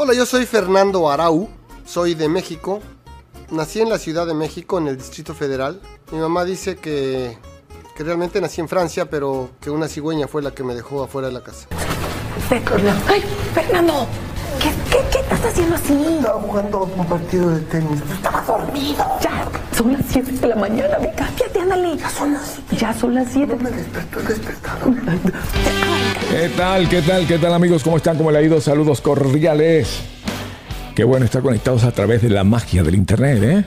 Hola, yo soy Fernando Arau, soy de México. Nací en la Ciudad de México, en el Distrito Federal. Mi mamá dice que, que realmente nací en Francia, pero que una cigüeña fue la que me dejó afuera de la casa. ¡Ay, Fernando! ¿Qué, estás haciendo así? Estaba jugando un partido de tenis. Estaba dormido. Ya, son las 7 de la mañana. Ve, cámbiate, ándale. Ya son las siete. Ya son las 7. Me despertó el despertador. ¿Qué tal? ¿Qué tal? ¿Qué tal amigos? ¿Cómo están? ¿Cómo le ha ido? Saludos cordiales. Qué bueno estar conectados a través de la magia del internet, ¿eh?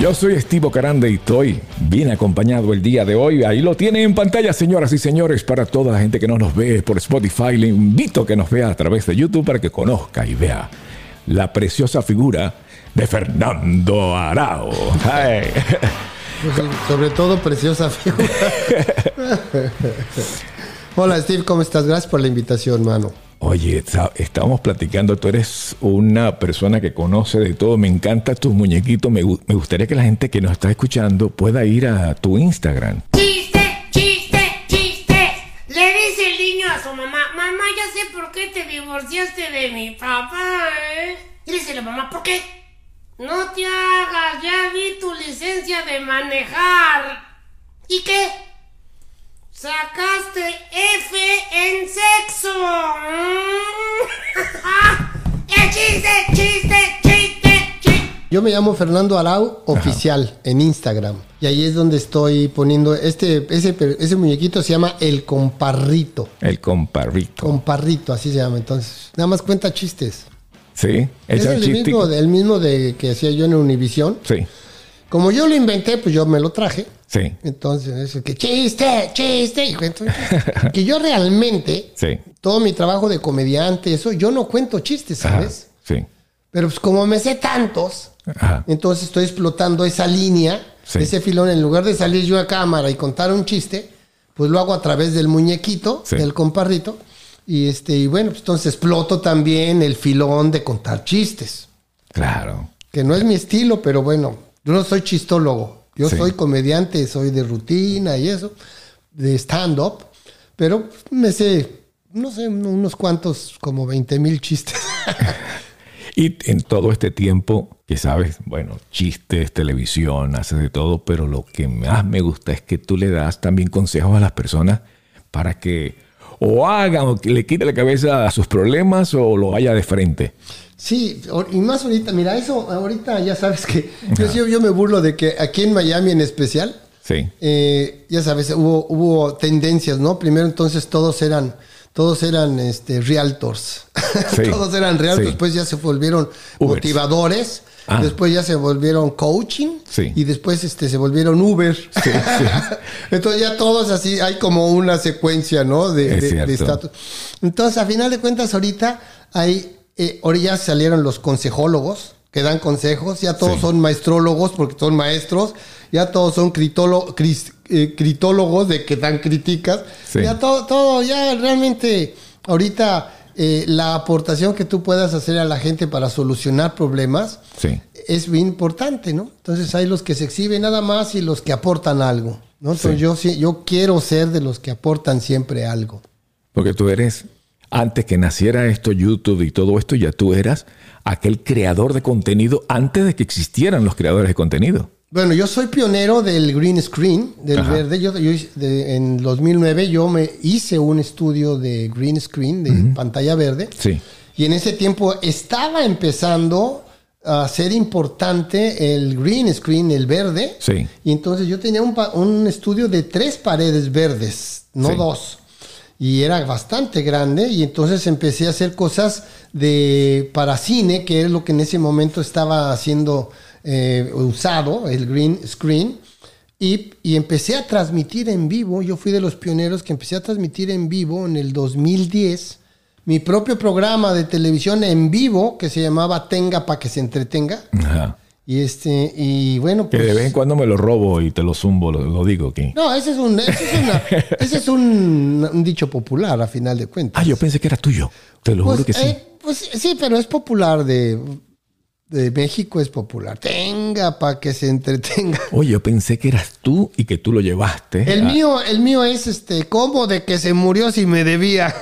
Yo soy Estivo Carande y estoy bien acompañado el día de hoy. Ahí lo tiene en pantalla, señoras y señores, para toda la gente que no nos ve por Spotify. Le invito a que nos vea a través de YouTube para que conozca y vea la preciosa figura de Fernando Arao. Sobre todo, preciosa figura. Hola, Steve, ¿cómo estás? Gracias por la invitación, mano. Oye, está- estábamos platicando, tú eres una persona que conoce de todo, me encantan tus muñequitos, me, me gustaría que la gente que nos está escuchando pueda ir a tu Instagram. Chiste, chiste, chiste. Le dice el niño a su mamá, mamá, ya sé por qué te divorciaste de mi papá, ¿eh? Y dice la mamá, ¿por qué? No te hagas, ya vi tu licencia de manejar. ¿Y qué? Sacaste F en sexo. Mm. ¡Eh, chiste, chiste, chiste, chiste! Yo me llamo Fernando Arau Oficial en Instagram. Y ahí es donde estoy poniendo este, ese, ese muñequito se llama El Comparrito. El comparrito. Comparrito, así se llama. Entonces, nada más cuenta chistes. ¿Sí? Es el chiste. mismo, el mismo de que hacía yo en Univisión. Sí, Como yo lo inventé, pues yo me lo traje. Sí, Entonces, que chiste, chiste. Y cuento un chiste. que yo realmente, sí. todo mi trabajo de comediante, eso, yo no cuento chistes, Ajá, ¿sabes? sí. Pero pues como me sé tantos, Ajá. entonces estoy explotando esa línea, Sí. ese filón, en lugar de salir yo a cámara y contar un chiste, pues lo hago a través del muñequito, Sí. del comparrito. Y este, y bueno, pues entonces exploto también el filón de contar chistes. Claro. Que no es mi estilo, pero bueno, yo no soy chistólogo. Yo Sí. soy comediante, soy de rutina y eso, de stand-up. Pero me sé, no sé, unos cuantos, como 20 mil chistes. Y en todo este tiempo, que sabes, bueno, chistes, televisión, haces de todo, pero lo que más me gusta es que tú le das también consejos a las personas para que o hagan o que le quite la cabeza a sus problemas o lo vaya de frente. Sí, y más ahorita, mira, eso ahorita ya sabes que yo, yo, yo me burlo de que aquí en Miami en especial, Sí, eh, ya sabes, hubo, hubo tendencias, ¿no? Primero entonces todos eran, todos eran este, realtors. Sí. todos eran realtors, Sí. después ya se volvieron Ubers. motivadores, Ah. después ya se volvieron coaching Sí. y después este, se volvieron Uber. entonces ya todos así, hay como una secuencia, ¿no? De, estatus. Entonces, a final de cuentas, ahorita hay, eh, ahora ya salieron los consejólogos que dan consejos, ya todos Sí. son maestrólogos porque son maestros, ya todos son cris- eh, critólogos de que dan críticas, Sí. ya todo, todo, ya realmente ahorita eh, la aportación que tú puedas hacer a la gente para solucionar problemas sí. es bien importante, ¿no? Entonces hay los que se exhiben nada más y los que aportan algo, ¿no? Entonces yo, sí- yo quiero ser de los que aportan siempre algo. Porque tú eres, antes que naciera esto, YouTube y todo esto, ya tú eras aquel creador de contenido antes de que existieran los creadores de contenido. Bueno, yo soy pionero del green screen, del Ajá. verde. Yo, yo de- en 2009 yo me hice un estudio de green screen, de pantalla verde. Sí. Y en ese tiempo estaba empezando a ser importante el green screen, el verde. Sí. Y entonces yo tenía un, un estudio de tres paredes verdes, no Sí. dos. Y era bastante grande. Y entonces empecé a hacer cosas de para cine, que es lo que en ese momento estaba siendo eh, usado, el green screen. Y, y empecé a transmitir en vivo. Yo fui de los pioneros que empecé a transmitir en vivo en el 2010 mi propio programa de televisión en vivo que se llamaba Tenga para que se entretenga. Ajá. Y este, y bueno, Que pues. de vez en cuando me lo robo y te lo zumbo, lo, lo digo aquí. No, ese es un, ese es una- ese es un, un dicho popular a final de cuentas. Ah, yo pensé que era tuyo. Te lo Pues, juro que sí. eh, pues sí, pero es popular de, de México es popular. Tenga para que se entretenga. Oye, yo pensé que eras tú y que tú lo llevaste. El Ah, mío, el mío es este, ¿cómo de que se murió si me debía?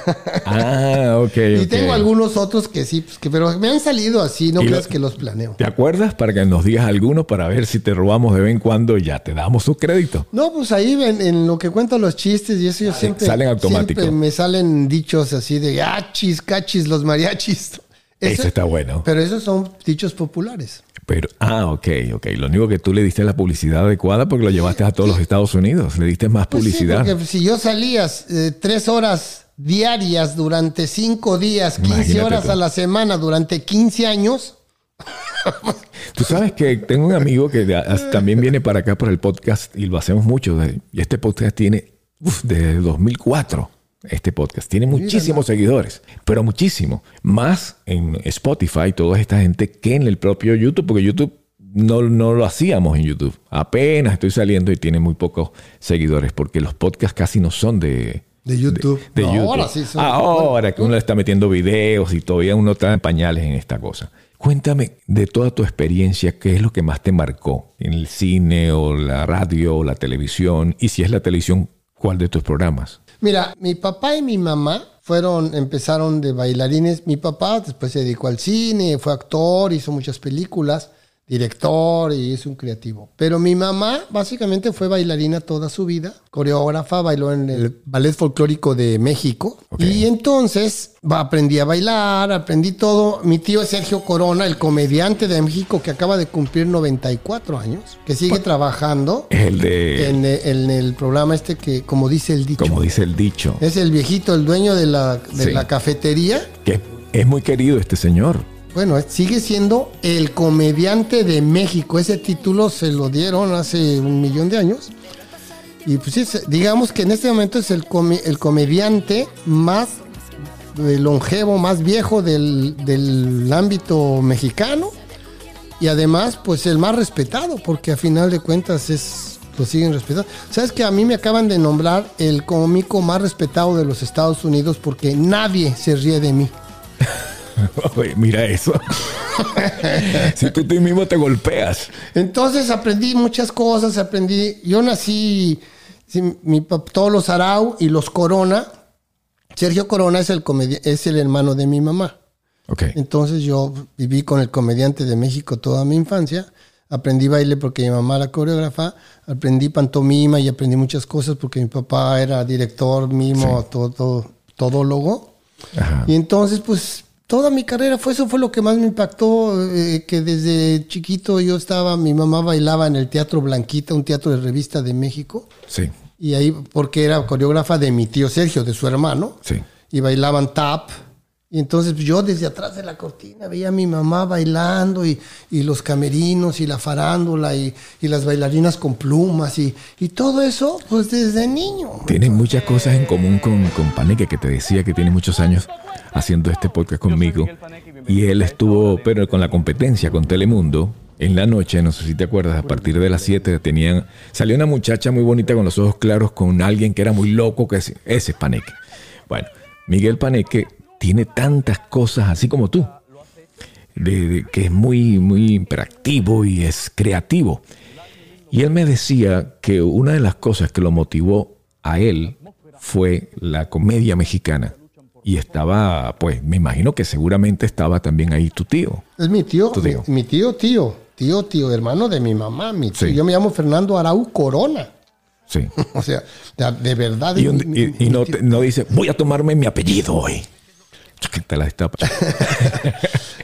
Ah, ok. y tengo algunos otros que sí, pues, que, pero me han salido así, no creas lo- que los planeo. ¿Te acuerdas? Para que nos digas alguno para ver si te robamos de vez en cuando y ya te damos su crédito. No, pues ahí en, en lo que cuento los chistes y eso yo siempre, salen automático. siempre me salen dichos así de achis, cachis, los mariachis. Eso está bueno. Pero esos son dichos populares. Pero, ah, ok, ok. Lo único que tú le diste la publicidad adecuada porque lo llevaste a todos los Estados Unidos. Le diste más Pues sí, publicidad. porque si yo salías eh, tres horas diarias durante cinco días, 15 Imagínate horas tú. a la semana durante 15 años, Tú sabes que tengo un amigo que también viene para acá por el podcast y lo hacemos mucho. Y este podcast tiene uf, desde 2004. Este podcast tiene muchísimos seguidores, pero muchísimo. Más en Spotify, toda esta gente que en el propio YouTube, porque YouTube no, no lo hacíamos en YouTube. Apenas estoy saliendo y tiene muy pocos seguidores, porque los podcasts casi no son de, De YouTube. de No, YouTube. ahora sí son- Ahora que uno le está metiendo videos y todavía uno está en pañales en esta cosa. Cuéntame de toda tu experiencia, ¿qué es lo que más te marcó en el cine o la radio o la televisión? Y si es la televisión, ¿cuál de tus programas? Mira, mi papá y mi mamá fueron, empezaron de bailarines. Mi papá después se dedicó al cine, fue actor, hizo muchas películas, director y es un creativo. Pero mi mamá básicamente fue bailarina toda su vida, coreógrafa, bailó en el Ballet Folclórico de México. Y entonces aprendí a bailar, aprendí todo. Mi tío Sergio Corona, el comediante de México que acaba de cumplir 94 años, que sigue trabajando el de, en, en el programa este que, como dice el dicho, como dice el dicho, es el viejito, el dueño de la, de Sí. la cafetería. que es muy querido este señor. Bueno, sigue siendo el comediante de México. Ese título se lo dieron hace un millón de años. Y pues sí, digamos que en este momento es el, el comediante más eh, longevo, más viejo del, del ámbito mexicano. Y además, pues el más respetado, porque a final de cuentas es lo siguen respetando. ¿Sabes que a mí me acaban de nombrar el cómico más respetado de los Estados Unidos porque nadie se ríe de mí? Oye, mira eso. si tú, tú mismo te golpeas. Entonces aprendí muchas cosas, aprendí, yo nací, sí, mi todos los Arau y los Corona, Sergio Corona es el, es el hermano de mi mamá. Ok. Entonces yo viví con el comediante de México toda mi infancia, aprendí baile porque mi mamá era coreógrafa, aprendí pantomima y aprendí muchas cosas porque mi papá era director, mimo, todo, todo, todólogo. Ajá. Y entonces, pues, toda mi carrera fue eso, fue lo que más me impactó, eh, que desde chiquito yo estaba, mi mamá bailaba en el Teatro Blanquita, un teatro de revista de México, Sí, y ahí, porque era coreógrafa de mi tío Sergio, de su hermano, sí. y bailaban tap. Y entonces pues, yo desde atrás de la cortina veía a mi mamá bailando y, y los camerinos y la farándula y, y las bailarinas con plumas y, y todo eso pues desde niño. Tienen muchas cosas en común con, con Paneque, que te decía que tiene muchos años haciendo este podcast conmigo. Y él estuvo, pero con la competencia con Telemundo, en la noche, no sé si te acuerdas, a partir de las 7 tenían, salió una muchacha muy bonita con los ojos claros con alguien que era muy loco, que ese, ese es Paneque. Bueno, Miguel Paneque tiene tantas cosas así como tú, de- de- que es muy, muy imperactivo y es creativo. Y él me decía que una de las cosas que lo motivó a él fue la comedia mexicana. Y estaba, pues, me imagino que seguramente estaba también ahí tu tío. Es mi tío, Tu tío. Mi, mi tío, tío, tío, tío, hermano de mi mamá, mi tío. Sí. Yo me llamo Fernando Arau Corona. Sí. O sea, de, de verdad. Y, un- mi- y- mi- y mi no, no dice, voy a tomarme mi apellido hoy. Te la destapa.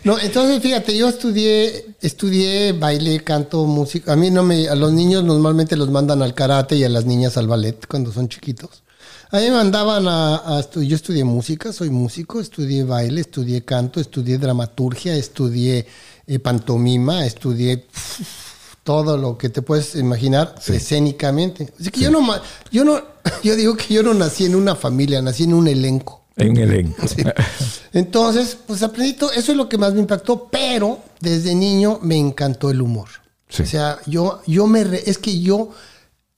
No, entonces fíjate, yo estudié, estudié baile, canto, música. A mí no me, a los niños normalmente los mandan al karate y a las niñas al ballet cuando son chiquitos. A mí me mandaban a, a yo estudié música, soy músico, estudié baile, estudié canto, estudié dramaturgia, estudié eh, pantomima, estudié todo lo que te puedes imaginar escénicamente. Así que yo no, yo no, yo digo que yo no nací en una familia, nací en un elenco. En elenco. Entonces, pues aprendí todo, eso es lo que más me impactó, pero desde niño me encantó el humor. Sí. O sea, yo, yo me, re- es que yo,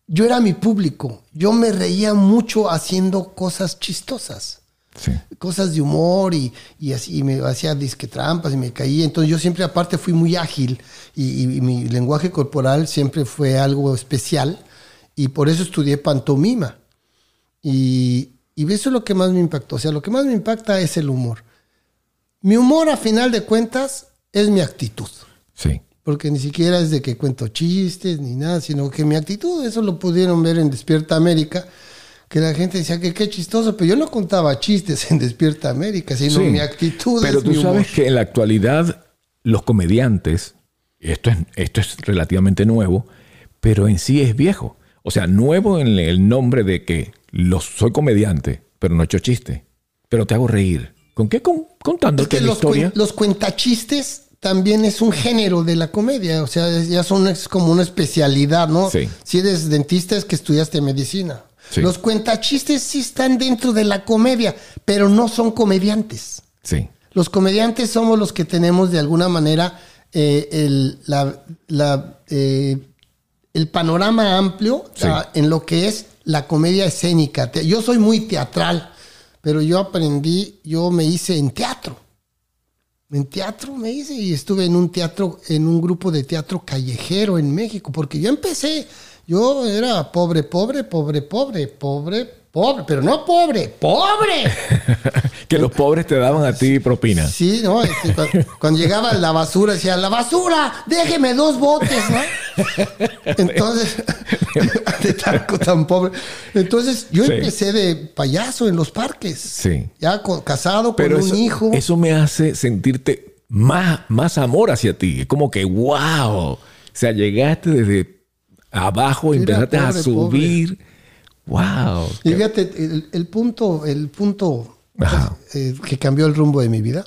yo era mi público, yo me reía mucho haciendo cosas chistosas. Sí. cosas de humor y, y así y me hacía disque trampas y me caía. Entonces yo siempre aparte fui muy ágil y, y mi lenguaje corporal siempre fue algo especial y por eso estudié pantomima. Y, y eso es lo que más me impactó. O sea, lo que más me impacta es el humor. Mi humor a final de cuentas es mi actitud. Sí. Porque ni siquiera es de que cuento chistes ni nada, sino que mi actitud, eso lo pudieron ver en Despierta América, que la gente decía que qué chistoso, pero yo no contaba chistes en Despierta América, sino Sí. mi actitud. Pero es tú mi humor. sabes que en la actualidad los comediantes, esto es, esto es relativamente nuevo, pero en sí es viejo. O sea, nuevo en el nombre de que los, soy comediante, pero no he hecho chiste. Pero te hago reír. ¿Con qué? Con, Es contándote que la los, historia. los cuentachistes también es un género de la comedia, o sea, es- ya son es como una especialidad, ¿no? Sí. Si eres dentista es que estudiaste medicina. Sí. Los cuentachistes sí están dentro de la comedia, pero no son comediantes. Sí. Los comediantes somos los que tenemos de alguna manera eh, el, la- la, eh, el panorama amplio Sí. ah, en lo que es la comedia escénica. Yo soy muy teatral, pero yo aprendí, yo me hice en teatro. En teatro me hice y estuve en un teatro, en un grupo de teatro callejero en México, porque yo empecé, yo era pobre, pobre, pobre, pobre, pobre, pobre, pero no pobre, pobre. que los pobres te daban a ti propina. Sí, ¿no? Este, cu- cuando, llegaba la basura, decía, la basura, déjeme dos botes, ¿no? Entonces, de tanto tan pobre. Entonces, yo Sí. empecé de payaso en los parques. Sí. Ya con- casado con Pero un eso, hijo. eso me hace sentirte más, más amor hacia ti. Es como que, wow. O sea, llegaste desde abajo Era empezaste a pobre, subir. Wow. Y fíjate, el, el punto, el punto Ajá. eh, que cambió el rumbo de mi vida.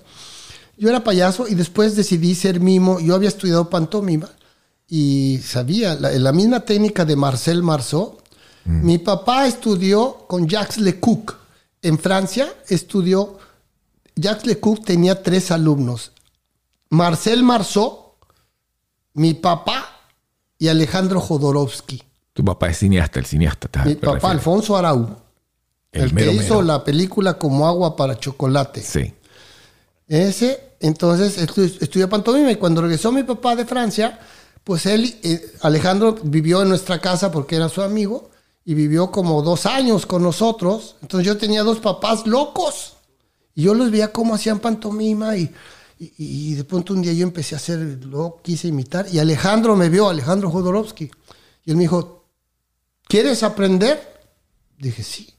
Yo era payaso y después decidí ser mimo. Yo había estudiado pantomima y sabía la, la misma técnica de Marcel Marceau. Mi papá estudió con Jacques Lecoq en Francia. Estudió. Jacques Lecoq tenía tres alumnos: Marcel Marceau, mi papá y Alejandro Jodorowsky. Tu papá es cineasta, el cineasta. te- Mi papá. Alfonso Arau. El, mero, que hizo mero. la película como agua para chocolate. Sí. Ese, entonces, estu- estudió pantomima y cuando regresó mi papá de Francia, pues él, eh, Alejandro vivió en nuestra casa porque era su amigo y vivió como dos años con nosotros. Entonces yo tenía dos papás locos y yo los veía cómo hacían pantomima y, y, y de pronto un día yo empecé a hacer, lo quise imitar y Alejandro me vio, Alejandro Jodorowsky, y él me dijo, ¿quieres aprender? Dije, sí.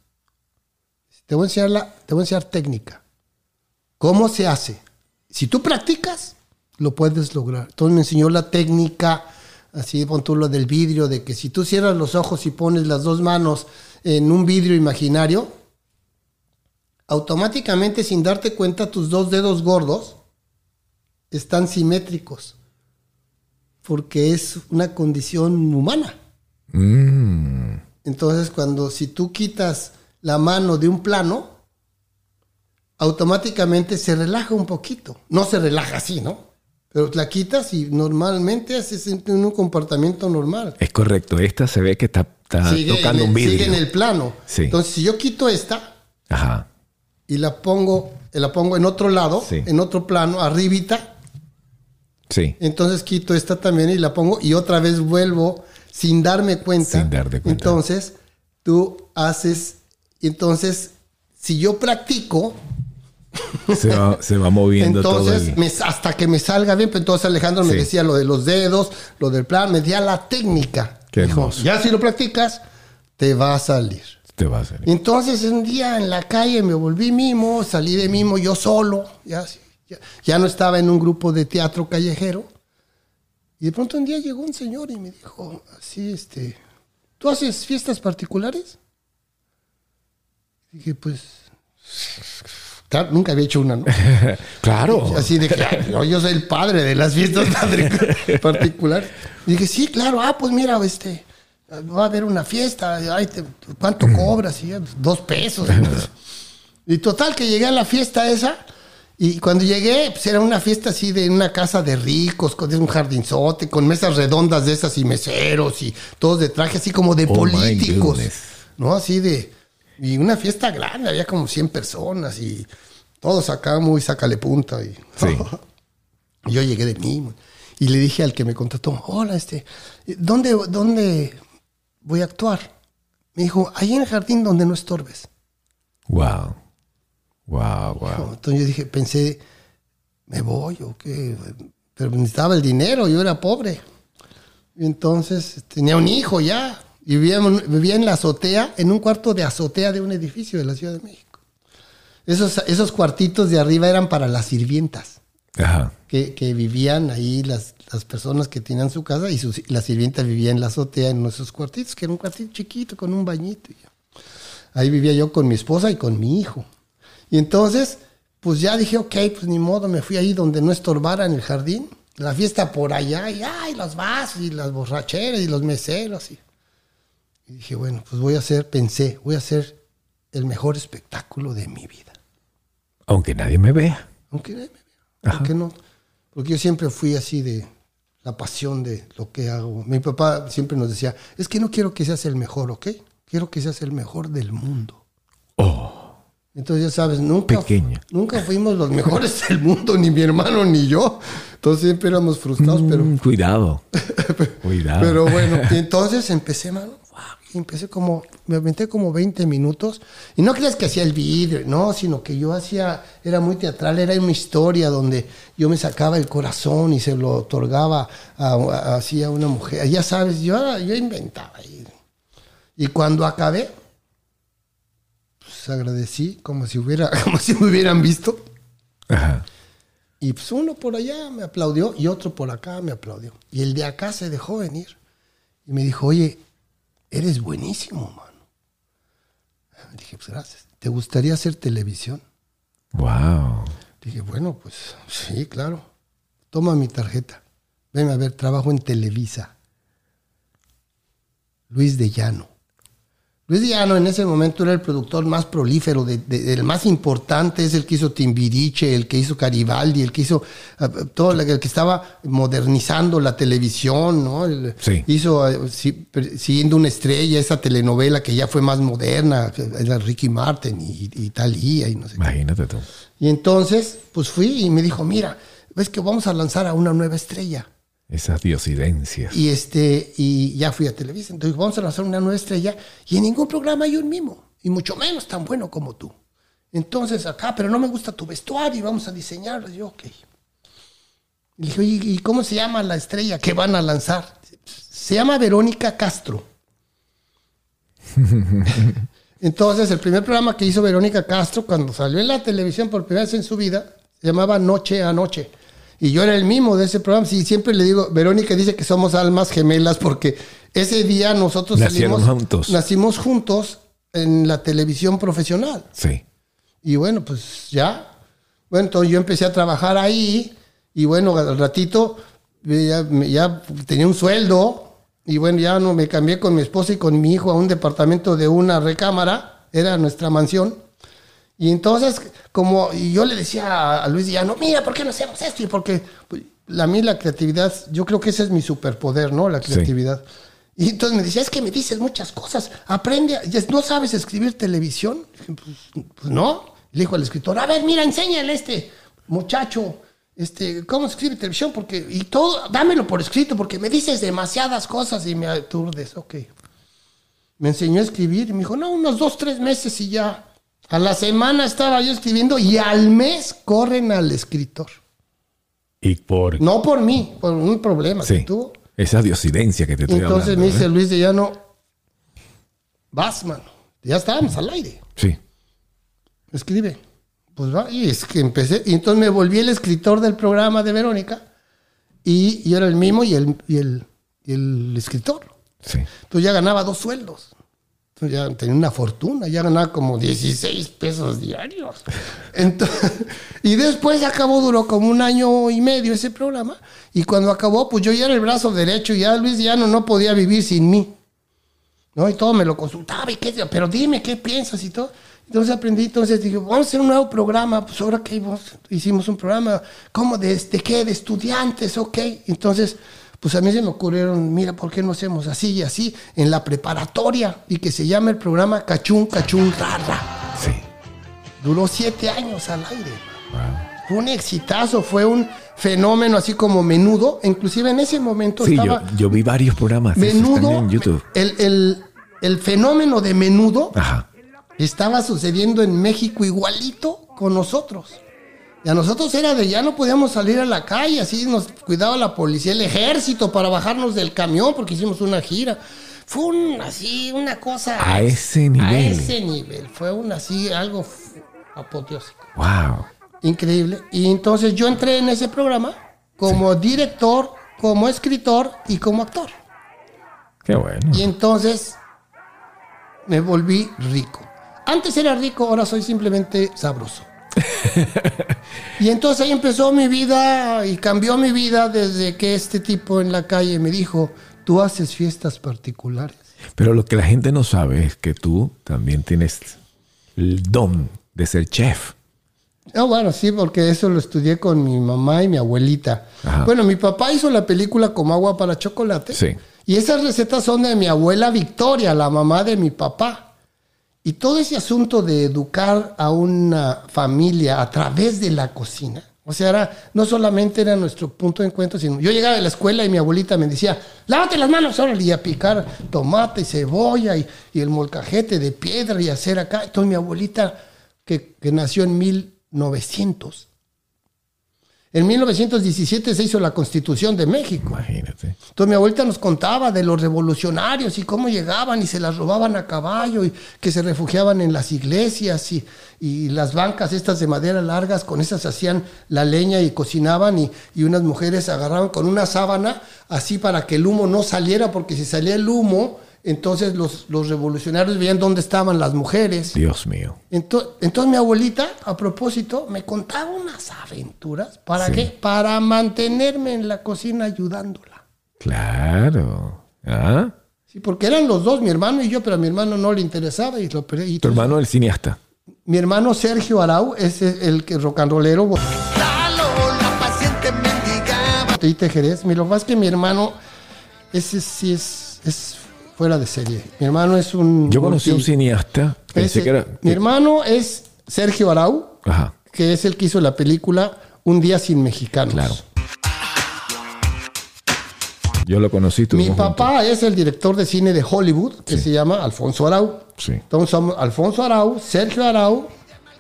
Te voy a enseñar, la, te voy a enseñar técnica. ¿Cómo se hace? Si tú practicas, lo puedes lograr. Entonces me enseñó la técnica, así pon tú lo del vidrio, de que si tú cierras los ojos y pones las dos manos en un vidrio imaginario, automáticamente sin darte cuenta tus dos dedos gordos están simétricos, porque es una condición humana. Mm. Entonces, cuando si tú quitas la mano de un plano, automáticamente se relaja un poquito. No se relaja así, ¿no? Pero la quitas y normalmente haces un comportamiento normal. Es correcto. Esta se ve que está, está Sigue, tocando en un el, vidrio. sigue en el plano. Sí. Entonces, si yo quito esta Ajá. y la pongo, la pongo en otro lado, Sí. en otro plano, arribita, Sí. entonces quito esta también y la pongo y otra vez vuelvo sin darme cuenta. Sin darte cuenta. Entonces, tú haces, entonces, si yo practico, Se va, se va moviendo todo. entonces el- me- hasta que me salga bien, entonces Alejandro me decía lo de los dedos, lo del plan, me decía la técnica. Qué Dijo, ya si lo practicas, te va a salir. Te va a salir. Entonces un día en la calle me volví mimo, salí de mimo yo solo, ya, ya, ya no estaba en un grupo de teatro callejero. Y de pronto un día llegó un señor y me dijo, así, este, ¿tú haces fiestas particulares? Dije, pues, claro, nunca había hecho una, ¿no? Claro. Así de claro, yo soy el padre de las fiestas partic- particulares. Y dije, sí, claro, ah, pues mira, este, va a haber una fiesta, ay, te- ¿cuánto cobras? Y "Pues, dos pesos. Y total que llegué a la fiesta esa, y cuando llegué, pues era una fiesta así de una casa de ricos, con un jardinzote, con mesas redondas de esas y meseros y todos de traje así como de Oh, políticos. ¿No? Así de. Y una fiesta grande, había como 100 personas y todos acá muy sácale punta. Y, Sí. y yo llegué de mí y le dije al que me contrató, hola, este, ¿dónde, ¿dónde voy a actuar? Me dijo, ahí en el jardín donde no estorbes. Wow. Wow, wow. Entonces yo dije, pensé, ¿me voy o qué? Pero necesitaba el dinero, yo era pobre. Y entonces tenía un hijo ya. Y vivía, en- vivía en la azotea, en un cuarto de azotea de un edificio de la Ciudad de México. Esos, esos cuartitos de arriba eran para las sirvientas, Ajá. que, que vivían ahí las, las personas que tenían su casa y sus, la sirvienta vivía en la azotea en esos cuartitos, que era un cuartito chiquito con un bañito. Ahí vivía yo con mi esposa y con mi hijo. Y entonces, pues ya dije, ok, pues ni modo, me fui ahí donde no estorbara en el jardín. La fiesta por allá, y ay, los vasos, y las borracheras, y los meseros. Y, y dije, bueno, pues voy a hacer, pensé, voy a hacer el mejor espectáculo de mi vida. Aunque nadie me vea. Aunque nadie me vea, aunque no. Porque yo siempre fui así de la pasión de lo que hago. Mi papá siempre nos decía, es que no quiero que seas el mejor, ¿ok? Quiero que seas el mejor del mundo. Oh, Entonces, ya sabes, nunca, Pequeña. nunca fuimos los mejores del mundo, ni mi hermano ni yo. Entonces siempre éramos frustrados, pero, mm, cuidado. cuidado. pero bueno. Y entonces empecé, mano. wow, empecé como, me aventé como 20 minutos. Y no creas que hacía el vídeo, no, sino que yo hacía, era muy teatral, era una historia donde yo me sacaba el corazón y se lo otorgaba a, a- así a una mujer. Ya sabes, yo, yo inventaba. Y, y cuando acabé, agradecí como si hubiera, como si me hubieran visto. Ajá. Y pues uno por allá me aplaudió y otro por acá me aplaudió. Y el de acá se dejó venir. Y me dijo, oye, eres buenísimo, mano. Dije, pues gracias. ¿Te gustaría hacer televisión? Wow. Dije, bueno, pues sí, claro. Toma mi tarjeta. Ven a ver, trabajo en Televisa. Luis de Llano. Luis de Llano en ese momento era el productor más prolífero, de- de- el más importante, es el que hizo Timbiriche, el que hizo Garibaldi, el que hizo eh, todo, el que estaba modernizando la televisión, ¿no? El- Sí. Hizo si- per- Siguiendo una estrella, esa telenovela que ya fue más moderna, que era Ricky Martin y, y Talía y no sé qué. Imagínate tú. Y entonces, pues fui y me dijo, mira, ves que vamos a lanzar a una nueva estrella. Esas diosidencias. Y este, y ya fui a Televisa. Entonces vamos a lanzar una nueva estrella y en ningún programa hay un mimo. Y mucho menos tan bueno como tú. Entonces acá, pero no me gusta tu vestuario y vamos a diseñarlo. Y yo, ok. Le dije, "Oye, ¿y cómo se llama la estrella que van a lanzar? Se llama Verónica Castro. Entonces, el primer programa que hizo Verónica Castro, cuando salió en la televisión por primera vez en su vida, se llamaba Noche a Noche. Y yo era el mismo de ese programa. Sí, siempre le digo, Verónica dice que somos almas gemelas porque ese día nosotros Nacieron salimos- juntos. nacimos juntos en la televisión profesional. Sí. Y bueno, pues ya. Bueno, entonces yo empecé a trabajar ahí y bueno, al ratito eh, ya, tenía un sueldo y bueno, ya no me cambié con mi esposa y con mi hijo a un departamento de una recámara, era nuestra mansión. Y entonces, como y yo le decía a- Luis no mira, ¿por qué no hacemos esto? Y porque pues, a mí la creatividad, yo creo que ese es mi superpoder, ¿no? La Sí. creatividad. Y entonces me decía, es que me dices muchas cosas, aprende, a- ¿no sabes escribir televisión? Pues, pues no. Le dijo al escritor, a ver, mira, enséñale a este muchacho, este, cómo se escribe televisión, porque, y todo, dámelo por escrito, porque me dices demasiadas cosas y me aturdes, ok. Me enseñó a escribir y me dijo, no, unos dos, tres meses y ya. A la semana estaba yo escribiendo y al mes corren al escritor. Y por No por mí, por un problema que sí, tuvo. esa diosidencia que te estoy Entonces hablando. me dice ¿eh? Luis de Llano, vas, mano. Ya estábamos al aire. Sí. Escribe. Pues va, y es que empecé. Y entonces me volví el escritor del programa de Verónica. Y yo era el mismo y el, y el, y el escritor. Sí. Entonces ya ganaba dos sueldos. Ya tenía una fortuna, ya ganaba como 16 pesos diarios. Entonces, y después acabó, duró como un año y medio ese programa. Y cuando acabó, pues yo ya era el brazo derecho, ya Luis Llano no podía vivir sin mí. ¿no? Y todo me lo consultaba, y qué, pero dime qué piensas y todo. Entonces aprendí, entonces dije, vamos a hacer un nuevo programa. Pues ahora que hicimos un programa, ¿cómo? ¿De, de qué? De estudiantes, ok. Entonces, pues a mí se me ocurrieron, mira, ¿por qué no hacemos así y así en la preparatoria? Y que se llama el programa Cachún, Cachún, Rara. Sí. Duró siete años al aire. Fue un exitazo, fue un fenómeno así como menudo. Inclusive en ese momento Sí, yo, estaba yo vi varios programas menudo. en YouTube. El, el- el fenómeno de menudo Ajá. estaba sucediendo en México igualito con nosotros. Y a nosotros era de ya no podíamos salir a la calle, así nos cuidaba la policía, el ejército para bajarnos del camión porque hicimos una gira. Fue un, así, una cosa. A ese A nivel. ese nivel. Fue un así, algo apoteósico. Wow. Increíble. Y entonces yo entré en ese programa como director, como escritor y como actor. Qué bueno. Y entonces me volví rico. Antes era rico, ahora soy simplemente sabroso. Y entonces ahí empezó mi vida y cambió mi vida desde que este tipo en la calle me dijo, tú haces fiestas particulares. Pero lo que la gente no sabe es que tú también tienes el don de ser chef. Ah, bueno, sí, porque eso lo estudié con mi mamá y mi abuelita. Ajá. Bueno, mi papá hizo la película como agua para chocolate. Sí. Y esas recetas son de mi abuela Victoria, la mamá de mi papá. Y todo ese asunto de educar a una familia a través de la cocina. O sea, era, no solamente era nuestro punto de encuentro, sino yo llegaba de la escuela y mi abuelita me decía, lávate las manos, órale, y a picar tomate, cebolla y, y el molcajete de piedra y hacer acá. Entonces mi abuelita, que, que nació en 1900, en 1917 se hizo la Constitución de México. Imagínate. Entonces mi abuelita nos contaba de los revolucionarios y cómo llegaban y se las robaban a caballo y que se refugiaban en las iglesias y, y las bancas estas de madera largas, con esas hacían la leña y cocinaban y, y unas mujeres agarraban con una sábana así para que el humo no saliera porque si salía el humo, entonces los, los revolucionarios veían dónde estaban las mujeres. Dios mío. Entonces, entonces mi abuelita, a propósito, me contaba unas aventuras. ¿Para Sí. qué? Para mantenerme en la cocina ayudándola. Claro. ¿Ah? Sí, porque eran los dos, mi hermano y yo, pero a mi hermano no le interesaba. Y lo, y Tu hermano el cineasta. Mi hermano Sergio Arau es el, que rock and rollero. la paciente mendigaba. Botellita de Jerez. Mi- Lo que pasa es que mi hermano, ese sí es, es fuera de serie. Mi hermano es un... Yo conocí a un cineasta. Pensé ese- que era. Mi hermano es Sergio Arau, Ajá. que es el que hizo la película Un día sin mexicanos. Claro. Yo lo conocí. Mi papá es el director de cine de Hollywood, que se llama Alfonso Arau. Sí. Entonces somos Alfonso Arau, Sergio Arau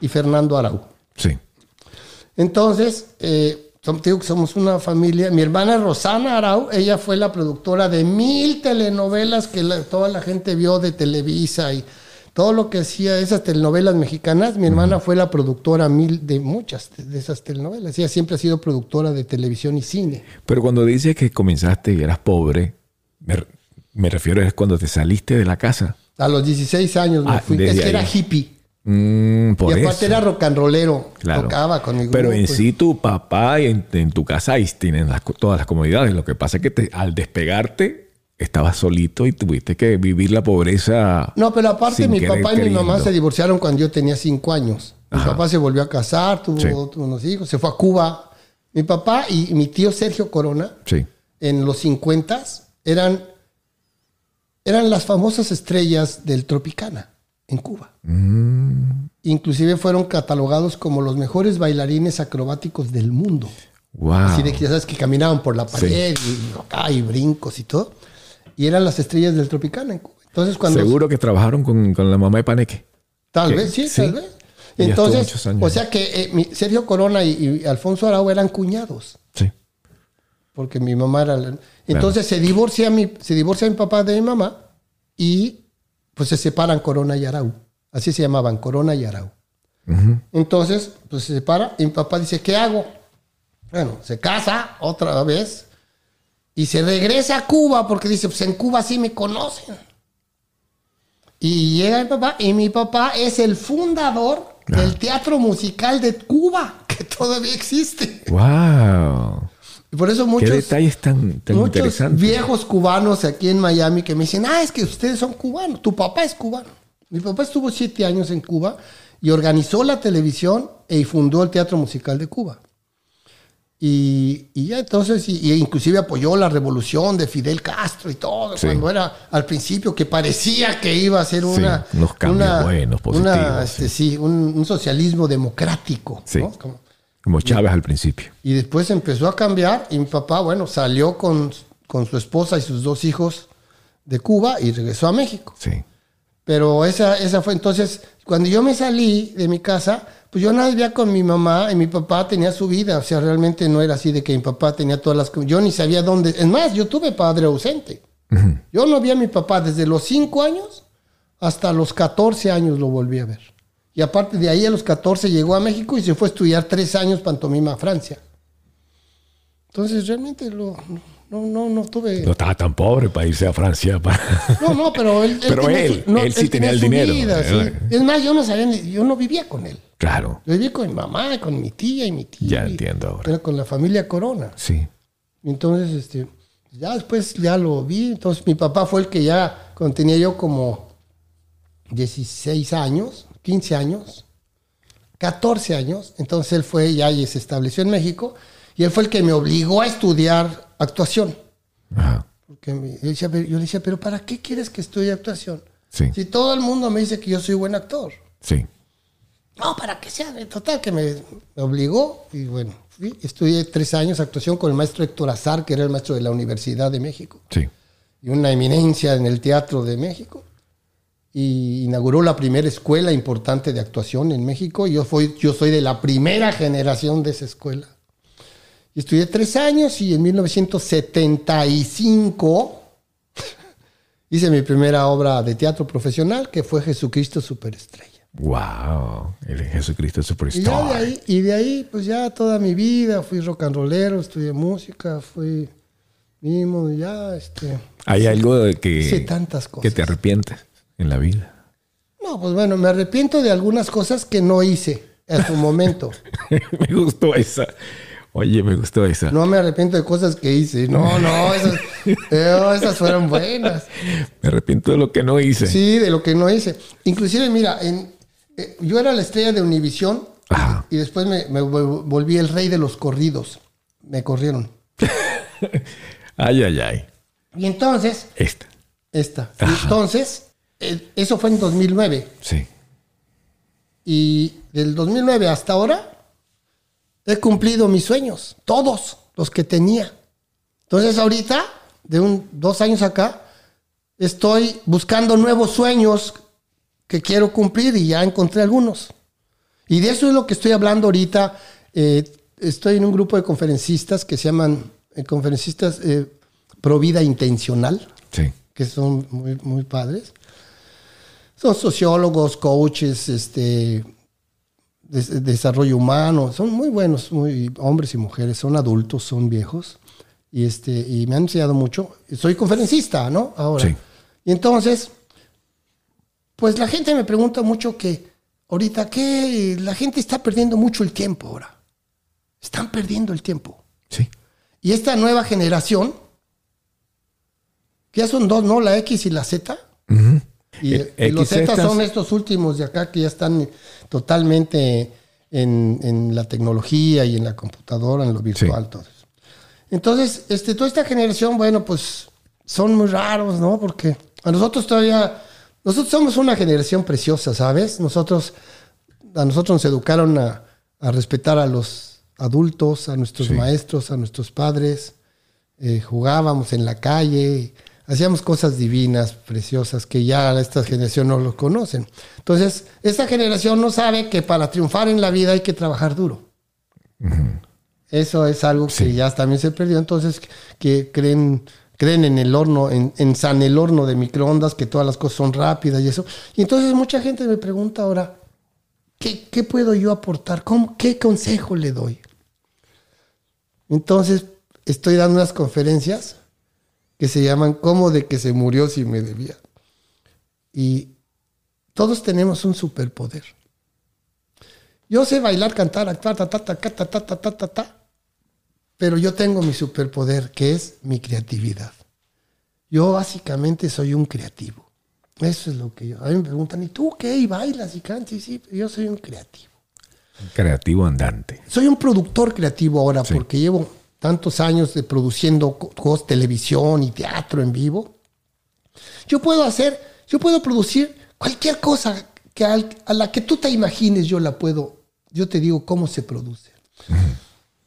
y Fernando Arau. Sí. Entonces, eh, som- te digo que somos una familia. Mi hermana Rosana Arau, ella fue la productora de mil telenovelas que la- toda la gente vio de Televisa y todo lo que hacía esas telenovelas mexicanas. Mi hermana fue la productora mil de muchas de esas telenovelas. Ella siempre ha sido productora de televisión y cine. Pero cuando dices que comenzaste y eras pobre, me, me refiero es cuando te saliste de la casa. A los 16 años me Ah, fui. Es que era hippie. Mm, por y aparte eso. era rock and rollero. Claro. Tocaba con mi grupo. Pero en sí tu papá y en, en tu casa ahí tienen las todas las comodidades. Lo que pasa es que te- al despegarte estabas solito y tuviste que vivir la pobreza. No, pero aparte mi querer papá y mi mamá se divorciaron cuando yo tenía cinco años. Mi Ajá. papá se volvió a casar, tuvo Sí. unos hijos, se fue a Cuba. Mi papá y mi tío Sergio Corona, Sí. en los 50 eran, eran las famosas estrellas del Tropicana en Cuba. Inclusive fueron catalogados como los mejores bailarines acrobáticos del mundo. Wow. Así de que ya sabes que caminaban por la pared y acá y brincos y todo. Y eran las estrellas del Tropicana en Cuba. Entonces cuando... Seguro que trabajaron con, con la mamá de Paneque. Tal ¿Qué? vez, sí, Sí. tal vez. Entonces, años. o sea que eh, mi- Sergio Corona y, y Alfonso Arau eran cuñados, Sí. porque mi mamá era... la- Entonces se divorcia mi, se divorcia mi papá de mi mamá y pues se separan Corona y Arau. Así se llamaban, Corona y Arau. Entonces, pues se separa y mi papá dice, ¿qué hago? Bueno, se casa otra vez y se regresa a Cuba porque dice, pues en Cuba sí me conocen. Y llega mi papá y mi papá es el fundador del teatro musical de Cuba, que todavía existe. Wow. Y por eso Qué muchos, detalles tan, tan muchos interesantes. viejos cubanos aquí en Miami que me dicen, ah, es que ustedes son cubanos, tu papá es cubano. Mi papá estuvo siete años en Cuba y organizó la televisión y fundó el teatro musical de Cuba. Y, y ya entonces, y, y inclusive apoyó la revolución de Fidel Castro y todo, Sí. cuando era al principio que parecía que iba a ser una... unos cambios una- buenos, positivos, una, este, sí, un, un socialismo democrático. Sí. ¿no? Como- Como Chávez al principio. y después empezó a cambiar y mi papá, bueno, salió con, con su esposa y sus dos hijos de Cuba y regresó a México. Sí. Pero esa, esa fue entonces, cuando yo me salí de mi casa, pues yo nada vivía con mi mamá y mi papá tenía su vida. O sea, realmente no era así de que mi papá tenía todas las... Yo ni sabía dónde... Es más, yo tuve padre ausente. Yo no vi a mi papá desde los 5 años hasta los 14 años lo volví a ver. Y aparte de ahí a los 14 llegó a México y se fue a estudiar 3 años pantomima a Francia. Entonces realmente lo, no, no, no tuve... No estaba tan pobre para irse a Francia. para- No, no, pero él, Pero tenía él, su- no, él sí tenía el dinero. vida, sí. Es más, yo no sabía, ni- yo no vivía con él. Claro. Yo vivía con mi mamá, con mi tía y mi tía. Ya y- entiendo ahora. Era con la familia Corona. Sí. Entonces, este, ya después ya lo vi. Entonces, mi papá fue el que ya, cuando tenía yo como 16 años, 15 años, 14 años, entonces él fue ya y se estableció en México. Y él fue el que me obligó a estudiar actuación. Ajá. Porque me- yo, decía, "Pero-" yo le decía, pero ¿para qué quieres que estudie actuación? Sí. Si todo el mundo me dice que yo soy buen actor. Sí. No, para que sea. Total, que me, me obligó. Y bueno, fui, estudié tres años actuación con el maestro Héctor Azar, que era el maestro de la Universidad de México. Sí. Y una eminencia en el Teatro de México. Y inauguró la primera escuela importante de actuación en México. Y yo, fui, yo soy de la primera generación de esa escuela. Y estudié tres años y en 1975 hice mi primera obra de teatro profesional, que fue Jesucristo Superestrella. Wow. El Jesucristo Y ya de Superstar. ahí, y de ahí, pues ya toda mi vida fui rock and rollero, estudié música, fui mimo, ya, este... Hay algo de que, Hice tantas cosas. que te arrepientes en la vida. No, pues bueno, me arrepiento de algunas cosas que no hice en su momento. me gustó esa. Oye, me gustó esa. No me arrepiento de cosas que hice. No, no, esas, eh, esas fueron buenas. Me arrepiento de lo que no hice. Sí, de lo que no hice. Inclusive, mira, en, eh, yo era la estrella de Univisión y después me, me vol- volví el rey de los corridos. Me corrieron. Ay, ay, ay. Y entonces, Esta. esta. Y entonces, eso fue en 2009. Sí. Y del 2009 hasta ahora he cumplido mis sueños, todos los que tenía. Entonces ahorita, de un, dos años acá, estoy buscando nuevos sueños que quiero cumplir y ya encontré algunos. Y de eso es lo que estoy hablando ahorita. Eh, estoy en un grupo de conferencistas que se llaman eh, conferencistas eh, pro vida intencional Sí. que son muy, muy padres. Son sociólogos, coaches, este, des- desarrollo humano, son muy buenos, muy hombres y mujeres, son adultos, son viejos, y este, y me han enseñado mucho. Soy conferencista, ¿no? Ahora. Sí. Y entonces, pues la gente me pregunta mucho que ahorita que la gente está perdiendo mucho el tiempo ahora. Están perdiendo el tiempo. Sí. Y esta nueva generación, que ya son dos, ¿no? La X y la Z. Y, El y los XZ Z son estos últimos de acá que ya están totalmente en, en la tecnología y en la computadora, en lo virtual, todo eso. Entonces, este, toda esta generación, bueno, pues son muy raros, ¿no? Porque a nosotros todavía, nosotros somos una generación preciosa, ¿sabes? Nosotros, a nosotros nos educaron a, a respetar a los adultos, a nuestros Sí. maestros, a nuestros padres, eh, jugábamos en la calle, hacíamos cosas divinas, preciosas, que ya esta generación no lo conocen. Entonces, esta generación no sabe que para triunfar en la vida hay que trabajar duro. Eso es algo que Sí. ya también se perdió. Entonces, que creen, creen en el horno, en, en San el horno de microondas, que todas las cosas son rápidas y eso. Y entonces mucha gente me pregunta ahora, ¿qué, qué puedo yo aportar? ¿Cómo, ¿Qué consejo le doy? Entonces, estoy dando unas conferencias que se llaman ¿Cómo de que se murió si me debía? Y todos tenemos un superpoder. Yo sé bailar, cantar, actuar, ta, ta, ta, ta, ta, ta, ta, ta, ta, ta, pero yo tengo mi superpoder, que es mi creatividad. Yo básicamente soy un creativo. Eso es lo que yo. A mí me preguntan, ¿y tú qué? ¿Y bailas y cantas? Y sí, yo soy un creativo. Creativo andante. Soy un productor creativo ahora Sí. porque llevo tantos años de produciendo co- cosas, televisión y teatro en vivo. Yo puedo hacer, yo puedo producir cualquier cosa que al- a la que tú te imagines, yo la puedo, yo te digo cómo se produce.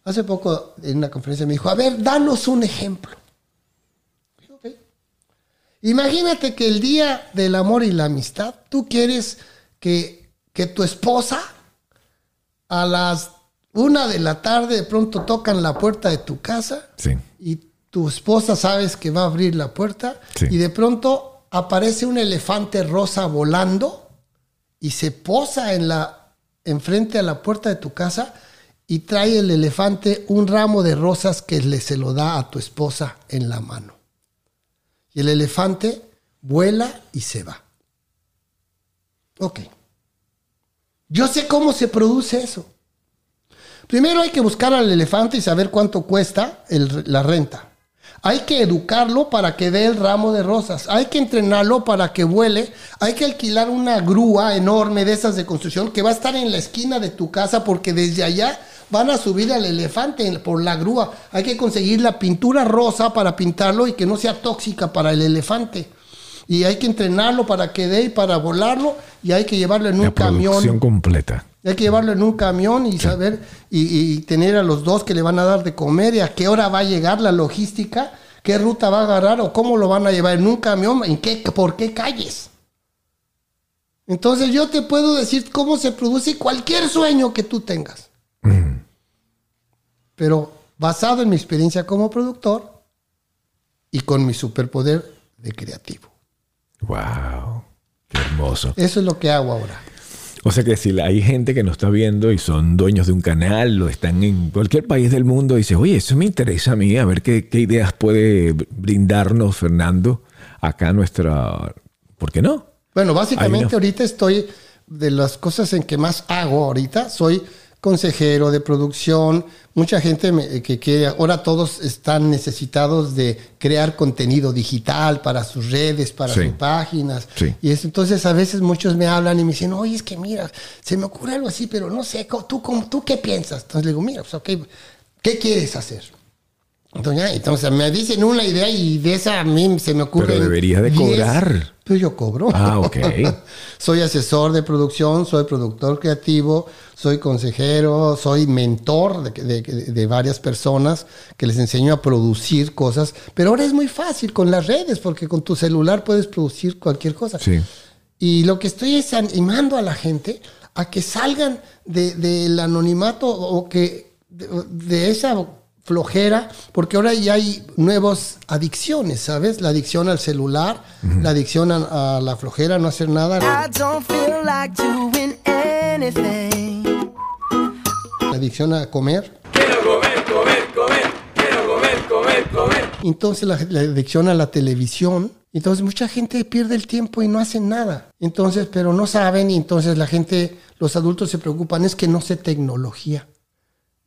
Hace poco en una conferencia me dijo, a ver, danos un ejemplo. Imagínate que el día del amor y la amistad, tú quieres que, que tu esposa a las una de la tarde de pronto tocan la puerta de tu casa Sí. y tu esposa sabes que va a abrir la puerta Sí. y de pronto aparece un elefante rosa volando y se posa en la enfrente a la puerta de tu casa y trae el elefante un ramo de rosas que le se lo da a tu esposa en la mano. Y el elefante vuela y se va. Ok. Yo sé cómo se produce eso. Primero hay que buscar al elefante y saber cuánto cuesta el- la renta. Hay que educarlo para que dé el ramo de rosas. Hay que entrenarlo para que vuele. Hay que alquilar una grúa enorme de esas de construcción que va a estar en la esquina de tu casa porque desde allá van a subir al elefante por la grúa. Hay que conseguir la pintura rosa para pintarlo y que no sea tóxica para el elefante. Y hay que entrenarlo para que dé y para volarlo. Y hay que llevarlo en un La producción camión. completa. Hay que llevarlo en un camión y saber y, y tener a los dos que le van a dar de comer y a qué hora va a llegar la logística, qué ruta va a agarrar o cómo lo van a llevar en un camión, en qué, por qué calles. Entonces yo te puedo decir cómo se produce cualquier sueño que tú tengas. Pero basado en mi experiencia como productor y con mi superpoder de creativo. Wow. Qué hermoso. Eso es lo que hago ahora. O sea que si hay gente que nos está viendo y son dueños de un canal o están en cualquier país del mundo y dice, oye, eso me interesa a mí, a ver qué, qué ideas puede brindarnos Fernando acá nuestra... ¿Por qué no? Bueno, básicamente ahorita estoy de las cosas en que más hago ahorita, soy consejero de producción, mucha gente me- que quiere, ahora todos están necesitados de crear contenido digital para sus redes, para Sí. sus páginas. Sí. Y es, entonces a veces muchos me hablan y me dicen, oye, es que mira, se me ocurre algo así, pero no sé, ¿tú, cómo- tú qué piensas? Entonces le digo, mira, pues ok, ¿qué quieres hacer? Entonces, me dicen una idea y de esa a mí se me ocurre. Pero deberías de cobrar. Pues yo cobro. Ah, ok. soy asesor de producción, soy productor creativo, soy consejero, soy mentor de, de- de varias personas que les enseño a producir cosas. Pero ahora es muy fácil con las redes, porque con tu celular puedes producir cualquier cosa. Sí. Y lo que estoy es animando a la gente a que salgan de- del anonimato o que de esa flojera, porque ahora ya hay nuevas adicciones, ¿sabes? La adicción al celular, la adicción a, a la flojera, no hacer nada, I don't feel like doing anything. la adicción a comer. Entonces la, la adicción a la televisión. Entonces mucha gente pierde el tiempo y no hace nada. Entonces, pero no saben y entonces la gente, los adultos se preocupan, es que no sé tecnología.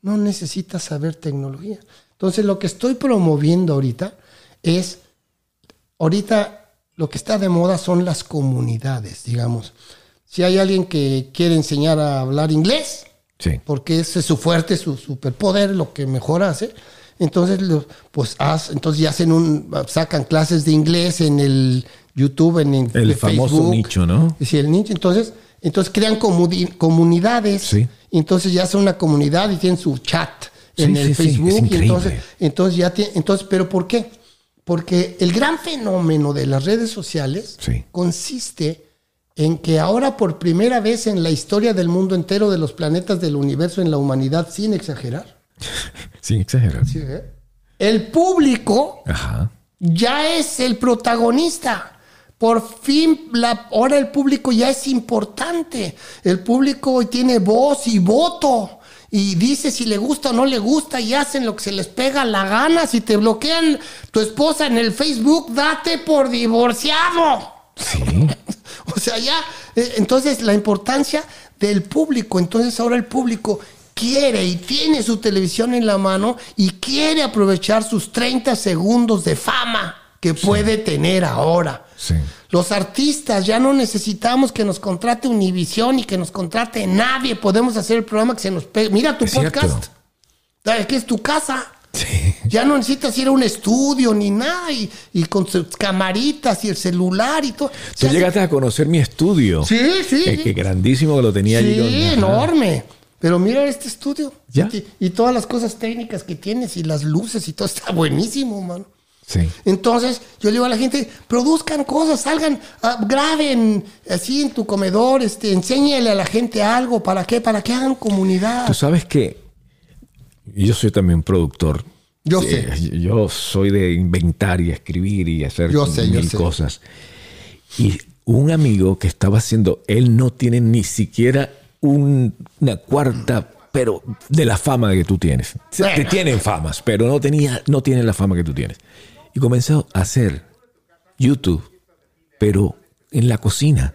No necesitas saber tecnología. Entonces lo que estoy promoviendo ahorita es, ahorita lo que está de moda son las comunidades, digamos. Si hay alguien que quiere enseñar a hablar inglés, Sí. porque ese es su fuerte, su superpoder, lo que mejor hace. Entonces, pues haz, entonces ya hacen un, sacan clases de inglés en el YouTube, en el, El famoso Facebook. nicho, ¿no? Sí, el nicho. Entonces, entonces crean comuni- comunidades. Sí. Entonces ya hacen una comunidad y tienen su chat en sí, el sí, Facebook. y entonces, entonces ya tiene, entonces, pero ¿por qué? Porque el gran fenómeno de las redes sociales consiste en que ahora por primera vez en la historia del mundo entero, de los planetas del universo, en la humanidad, sin exagerar, Sin exagerar. ¿sí, eh? el público Ajá. ya es el protagonista. Por fin, la, ahora el público ya es importante. El público tiene voz y voto. Y dice si le gusta o no le gusta y hacen lo que se les pega la gana. Si te bloquean tu esposa en el Facebook, date por divorciado. Sí. O sea, ya, eh, entonces la importancia del público, entonces ahora el público quiere y tiene su televisión en la mano y quiere aprovechar sus 30 segundos de fama que que puede tener ahora. Sí. Los artistas ya no necesitamos que nos contrate Univisión y que nos contrate nadie. Podemos hacer el programa que se nos pegue. Mira tu Es cierto. podcast. Aquí es tu casa. Sí. Ya no necesitas ir a un estudio ni nada. Y, y con sus camaritas y el celular y todo. Tú llegaste a conocer mi estudio. Sí, sí. Eh, que grandísimo que lo tenía allí. Sí, enorme. Pero mira este estudio. Ya. Y, y todas las cosas técnicas que tienes y las luces y todo está buenísimo, mano. Sí. Entonces, yo le digo a la gente, produzcan cosas, salgan, ah, graben así en tu comedor, este, enséñale a la gente algo, ¿para qué? Para que hagan comunidad. Tú sabes que yo soy también productor. Yo Eh, sé. Yo soy de inventar y escribir y hacer Yo sé, yo mil sé. cosas. Y un amigo que estaba haciendo, él no tiene ni siquiera un- una cuarta, pero de la fama que tú tienes. Te tienen famas, pero no tenía, no tiene la fama que tú tienes. Y comenzó a hacer YouTube, pero en la cocina.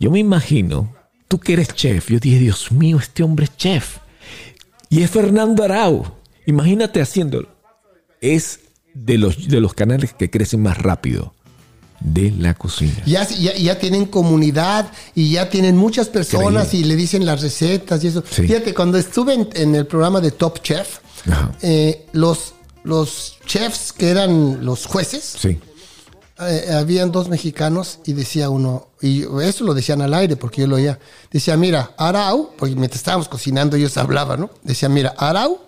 Yo me imagino, tú que eres chef, yo dije, Dios mío, este hombre es chef. Y es Fernando Arau. Imagínate haciéndolo. Es de los, de los canales que crecen más rápido de la cocina. Ya, ya, ya tienen comunidad y ya tienen muchas personas y le dicen las recetas y eso. Sí. Fíjate, cuando estuve en, en el programa de Top Chef, eh, los, los chefs que eran los jueces, Sí. eh, habían dos mexicanos y decía uno, y eso lo decían al aire porque yo lo oía, decía, mira, Arau, porque mientras estábamos cocinando ellos hablaban, ¿no? Decía, mira, Arau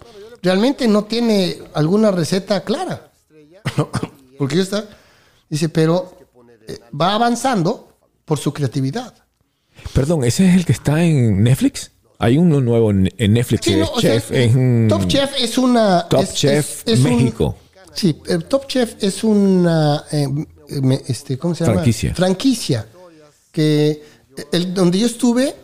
realmente no tiene alguna receta clara. porque yo está, dice, pero eh, va avanzando por su creatividad. Perdón, ¿ese es el que está en Netflix? Hay uno nuevo en Netflix Sí, que no, es o sea, Chef. en- Top Chef es una... Top es- Chef es- un- México. sí, el Top Chef es una... eh, este, ¿Cómo se llama? Franquicia. Franquicia. Que el, donde yo estuve,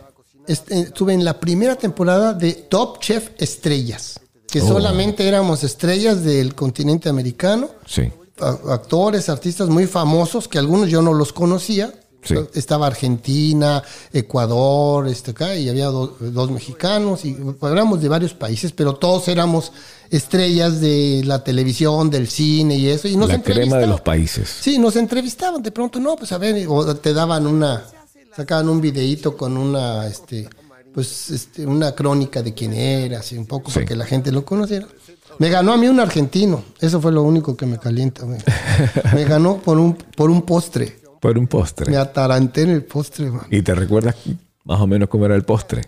este, estuve en la primera temporada de Top Chef Estrellas. Que Oh. solamente éramos estrellas del continente americano. Sí. actores, artistas muy famosos, que algunos yo no los conocía. Sí. Estaba Argentina, Ecuador, este acá, y había do- dos mexicanos, y éramos de varios países, pero todos éramos estrellas de la televisión, del cine y eso. Y nos la crema de los países. Sí, nos entrevistaban de pronto, no, pues a ver, o te daban una, sacaban un videíto con una, este, pues, este, una crónica de quién eras y un poco Sí. para que la gente lo conociera. Me ganó a mí un argentino, eso fue lo único que me calienta. Me, me ganó por un, por un postre, Por un postre. me ataranté en el postre, man. ¿Y te recuerdas más o menos cómo era el postre?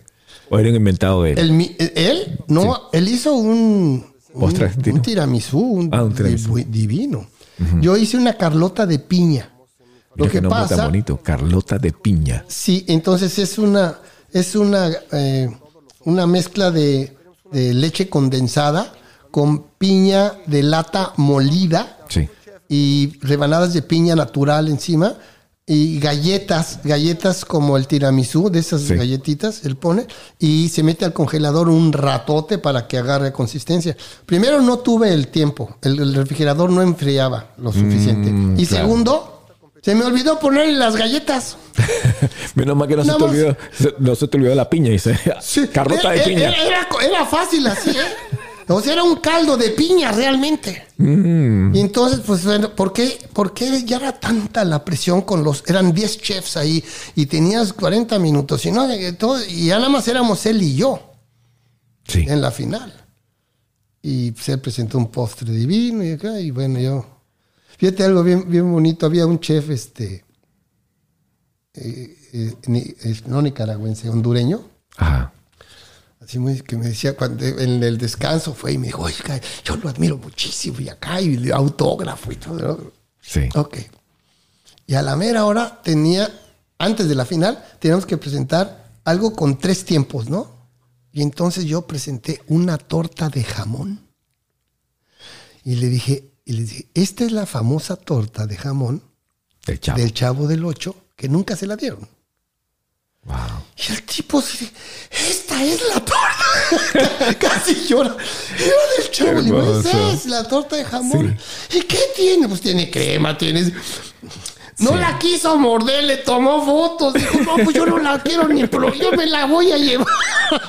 ¿O era un inventado de él? El mi- él, no, él hizo un, un, ¿Postre argentino? un tiramisú, un, Ah, un tiramisú. di- divino. Yo hice una carlota de piña. Lo Mira qué que nombre tan pasa, bonito. Carlota de piña. Sí, entonces es una, es una, eh, una mezcla de, de leche condensada con piña de lata molida Sí. Y rebanadas de piña natural encima y galletas, galletas como el tiramisú, de esas Sí. galletitas, él pone y se mete al congelador un ratote para que agarre consistencia. Primero no tuve el tiempo, el, el refrigerador no enfriaba lo suficiente. y Mm, claro. segundo, se me olvidó ponerle las galletas. Menos mal que no se, te olvidó, se- no se te olvidó la piña. Dice, Sí, Carlota de piña. Era, era- era fácil así, ¿eh? O sea, era un caldo de piña realmente. Mm. Y entonces, pues, bueno, ¿por qué, ¿por qué ya era tanta la presión con los... Eran 10 chefs ahí y tenías 40 minutos y, no, todo, y ya nada más éramos él y yo Sí. en la final. Y él presentó un postre divino y acá, y bueno, yo... Fíjate algo bien, bien bonito. Había un chef, este... eh, eh, ni- eh, no nicaragüense, hondureño. Ajá. Así muy, que me decía cuando en el descanso fue y me dijo, oiga, yo lo admiro muchísimo y acá y autógrafo y todo. ¿no?". Sí. Ok. Y a la mera hora tenía, antes de la final, teníamos que presentar algo con tres tiempos, ¿no? Y entonces yo presenté una torta de jamón. Y le dije, y le dije, esta es la famosa torta de jamón chavo. del Chavo del Ocho, que nunca se la dieron. Wow. Y el tipo se esta es la torta. Casi llora. Era del chavo. Hermoso. esa es la torta de jamón. ¿Y qué tiene? Pues tiene crema, tiene... No Sí. la quiso morder, le tomó fotos. Dijo, no, pues yo no la quiero ni pro, yo me la voy a llevar.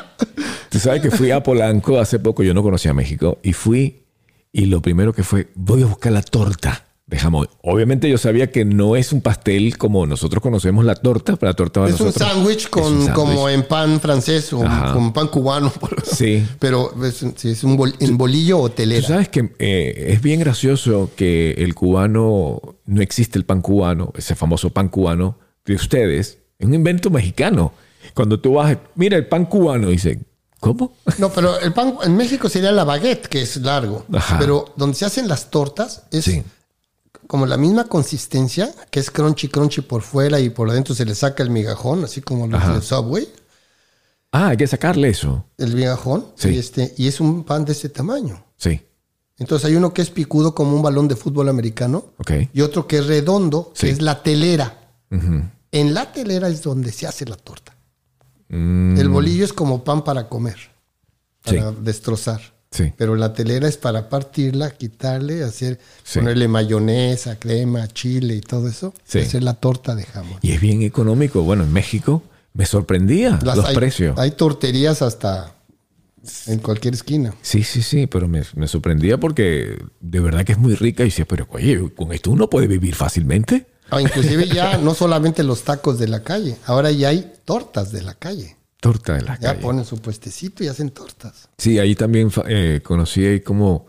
Tú sabes que fui a Polanco hace poco, yo no conocía México, y fui, y lo primero que fue, voy a buscar la torta de jamón. Obviamente yo sabía que no es un pastel como nosotros conocemos la torta, pero la torta para Es un nosotros sándwich un como en pan francés o Ajá. con pan cubano. Sí. Pero es, es un bol- en bolillo o Tú sabes que eh, es bien gracioso que el cubano, no existe el pan cubano, ese famoso pan cubano de ustedes, es un invento mexicano. Cuando tú vas, mira el pan cubano, dice, ¿cómo? No, pero el pan en México sería la baguette, que es largo. Ajá. Pero donde se hacen las tortas es Sí. Como la misma consistencia, que es crunchy, crunchy por fuera y por adentro se le saca el migajón, así como los Ajá. de Subway, Ah, hay que sacarle eso. el migajón. Sí. Y, este, y es un pan de ese tamaño. Sí, Entonces hay uno que es picudo como un balón de fútbol americano ok. y otro que es redondo, Sí. que es la telera. En la telera es donde se hace la torta. Mm, El bolillo es como pan para comer, Sí. para destrozar. Sí. Pero la telera es para partirla, quitarle, hacer, Sí. ponerle mayonesa, crema, chile y todo eso. Sí. y hacer la torta de jamón. Y es bien económico. Bueno, en México me sorprendía Las- los hay, precios. Hay torterías hasta en cualquier esquina. Sí, sí, sí, pero me, me sorprendía porque de verdad que es muy rica y decía, pero oye, con esto uno puede vivir fácilmente. Ah, inclusive ya no solamente los tacos de la calle, ahora ya hay tortas de la calle. Torta de la Ya calle. ponen su puestecito y hacen tortas. Sí, ahí también eh, conocí ahí como,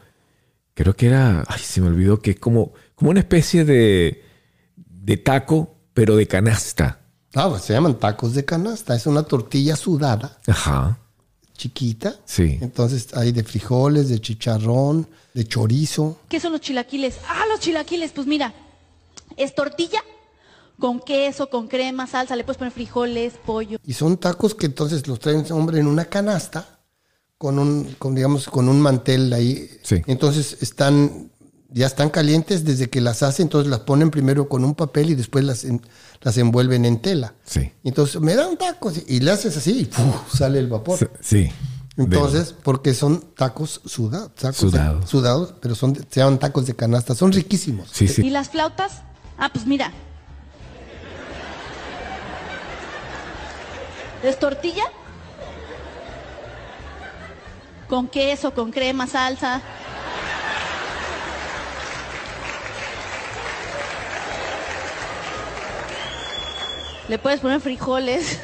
creo que era, ay, se me olvidó que es como, como una especie de, de taco, pero de canasta. Ah, pues se llaman tacos de canasta. Es una tortilla sudada, Ajá, chiquita. sí. Entonces hay de frijoles, de chicharrón, de chorizo. ¿Qué son los chilaquiles? Ah, los chilaquiles, pues mira, es tortilla con queso, con crema, salsa, le puedes poner frijoles, pollo. Y son tacos que entonces los trae un hombre en una canasta con un, con, digamos, con un mantel ahí. Sí. Entonces están, ya están calientes desde que las hacen, entonces las ponen primero con un papel y después las, en- las envuelven en tela. Sí. Entonces me da un taco sí, y le haces así y ¡puf! sale el vapor. Sí. Entonces, porque son tacos sudados, tacos Sudados. sudados, pero son de- se llaman tacos de canasta, son riquísimos. sí, ¿Y sí. las flautas? Ah, pues mira. ¿Es tortilla? Con queso, con crema, salsa. Le puedes poner frijoles.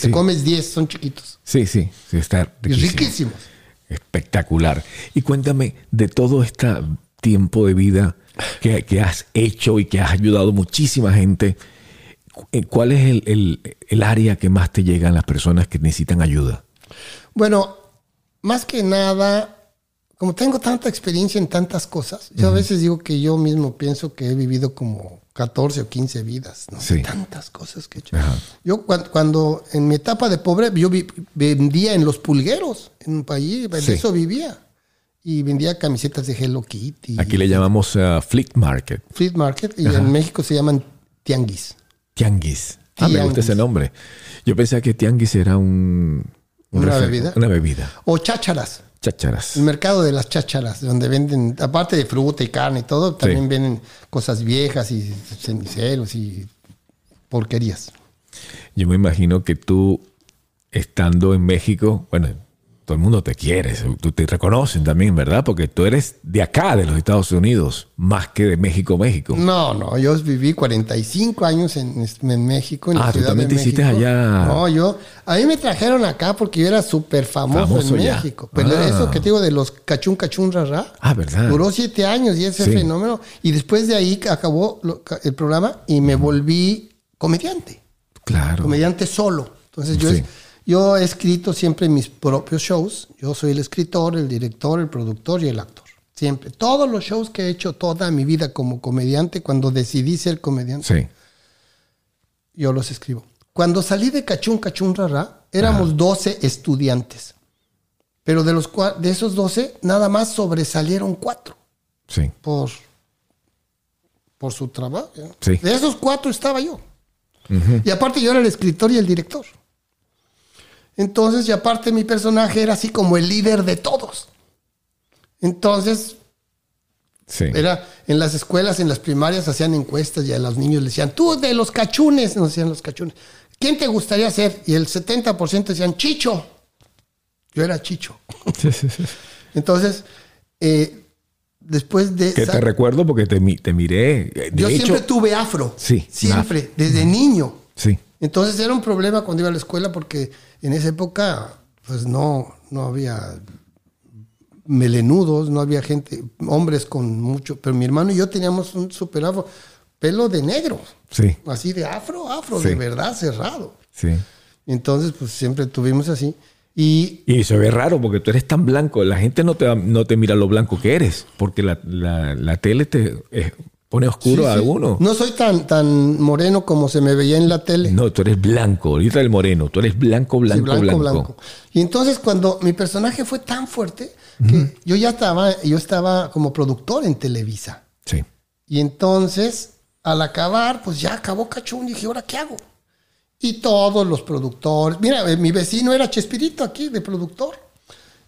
Te comes 10, son chiquitos. sí, sí, sí, está riquísimo. riquísimos. Espectacular. Y cuéntame de todo este tiempo de vida que, que has hecho y que has ayudado muchísima gente. Eh, ¿Cuál es el, el- el área que más te llegan las personas que necesitan ayuda? Bueno, más que nada, como tengo tanta experiencia en tantas cosas, yo a veces digo que yo mismo pienso que he vivido como 14 o 15 vidas, ¿no? Sí. Tantas cosas que he hecho. Ajá. Yo cuando, cuando en mi etapa de pobre, yo vi- vendía en los pulgueros, en un país, de Sí. eso vivía. Y vendía camisetas de Hello Kitty. Aquí le llamamos uh, Fleet Market, Flea Market, y en México se llaman tianguis. Tianguis. Ah, me gusta ese nombre. Yo pensaba que Tianguis era un... un ¿Una bebida? Una bebida. O chácharas. Chácharas. El mercado de las chácharas, donde venden, aparte de fruta y carne y todo, también venden cosas viejas y ceniceros y porquerías. Yo me imagino que tú, estando en México, bueno, todo el mundo te quiere, tú te reconocen también, ¿verdad? Porque tú eres de acá, de los Estados Unidos, más que de México, México. No, no, yo viví 45 años en, en México. En la Ah, tú Ciudad también te hiciste allá. No, yo, a mí me trajeron acá porque yo era súper famoso, Famoso en ya. México. Pero Ah. eso que te digo de los cachún, cachún, rara. Ah, ¿verdad? Duró siete años y ese Sí. fenómeno. Y después de ahí acabó lo- el programa y me volví comediante. Claro. comediante solo. Entonces yo, Sí. Yo he escrito siempre mis propios shows. Yo soy el escritor, el director, el productor y el actor. Siempre. Todos los shows que he hecho toda mi vida como comediante, cuando decidí ser comediante, Sí. yo los escribo. Cuando salí de Cachún Cachún Rara, éramos 12 estudiantes. Pero de, los, de esos 12, nada más sobresalieron cuatro Sí. por, por su trabajo. ¿eh? Sí. De esos cuatro estaba yo. Y aparte yo era el escritor y el director. Entonces, y aparte mi personaje era así como el líder de todos. Entonces, Sí. era en las escuelas, en las primarias hacían encuestas y a los niños les decían, tú de los cachunes, nos decían los cachunes, ¿quién te gustaría ser? Y el 70% decían, Chicho. Yo era Chicho. Sí, sí, sí. Entonces, eh, después de... Que esa- te recuerdo porque te, mi- te miré. De yo hecho, siempre tuve afro. Sí, Siempre, desde niño. Sí, Entonces era un problema cuando iba a la escuela porque en esa época pues no, no había melenudos, no había gente, hombres con mucho, pero mi hermano y yo teníamos un super afro, pelo de negro, sí, así de afro, afro, Sí. de verdad cerrado. sí. Entonces pues siempre tuvimos así. Y Y se ve raro porque tú eres tan blanco. La gente no te, no te mira lo blanco que eres. Porque la, la- la tele te eh, pone oscuro sí, a sí, alguno. no soy tan, tan moreno como se me veía en la tele. No, tú eres blanco. Ahorita el moreno. Tú eres blanco, Sí, blanco, blanco. Y entonces cuando mi personaje fue tan fuerte que yo ya estaba, yo estaba como productor en Televisa. Sí. Y entonces, al acabar, pues ya acabó Cachún. Y dije, ¿ahora qué hago? Y todos los productores. Mira, eh, mi vecino era Chespirito aquí, de productor.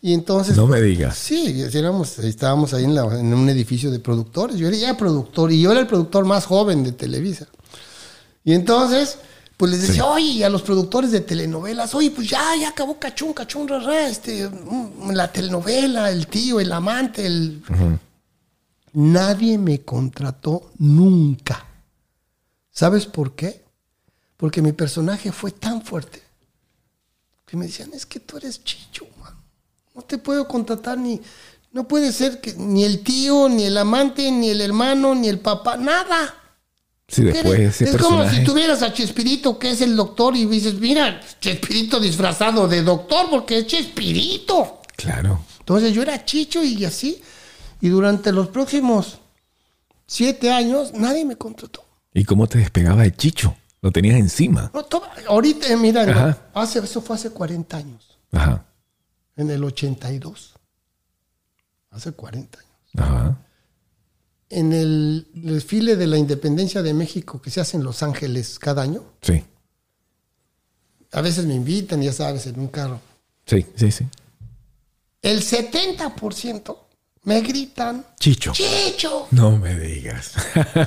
Y entonces. No me digas. Sí, éramos, estábamos ahí en, la- en un edificio de productores. Yo era ya productor y yo era el productor más joven de Televisa. Y entonces, pues les decía, oye, y a los productores de telenovelas, oye, pues ya, ya acabó Cachún, Cachún, rara, este, mm, la telenovela, el tío, el amante, el. Nadie me contrató nunca. ¿Sabes por qué? Porque mi personaje fue tan fuerte que me decían, es que tú eres chicho. No te puedo contratar ni... No puede ser que ni el tío, ni el amante, ni el hermano, ni el papá, nada. Sí, después ese es como si tuvieras a Chespirito, que es el doctor, y dices, mira, Chespirito disfrazado de doctor porque es Chespirito. Claro. Entonces yo era chicho y así. Y durante los próximos siete años nadie me contrató. ¿Y cómo te despegaba el chicho? Lo tenías encima. No, ahorita, mira, no, hace, eso fue hace 40 años, Ajá. En el 82. Hace 40 años. Ajá. En el desfile de la independencia de México que se hace en Los Ángeles cada año, Sí. a veces me invitan, ya sabes, en un carro. Sí, sí, sí. El 70% me gritan, Chicho. ¡Chicho! No me digas.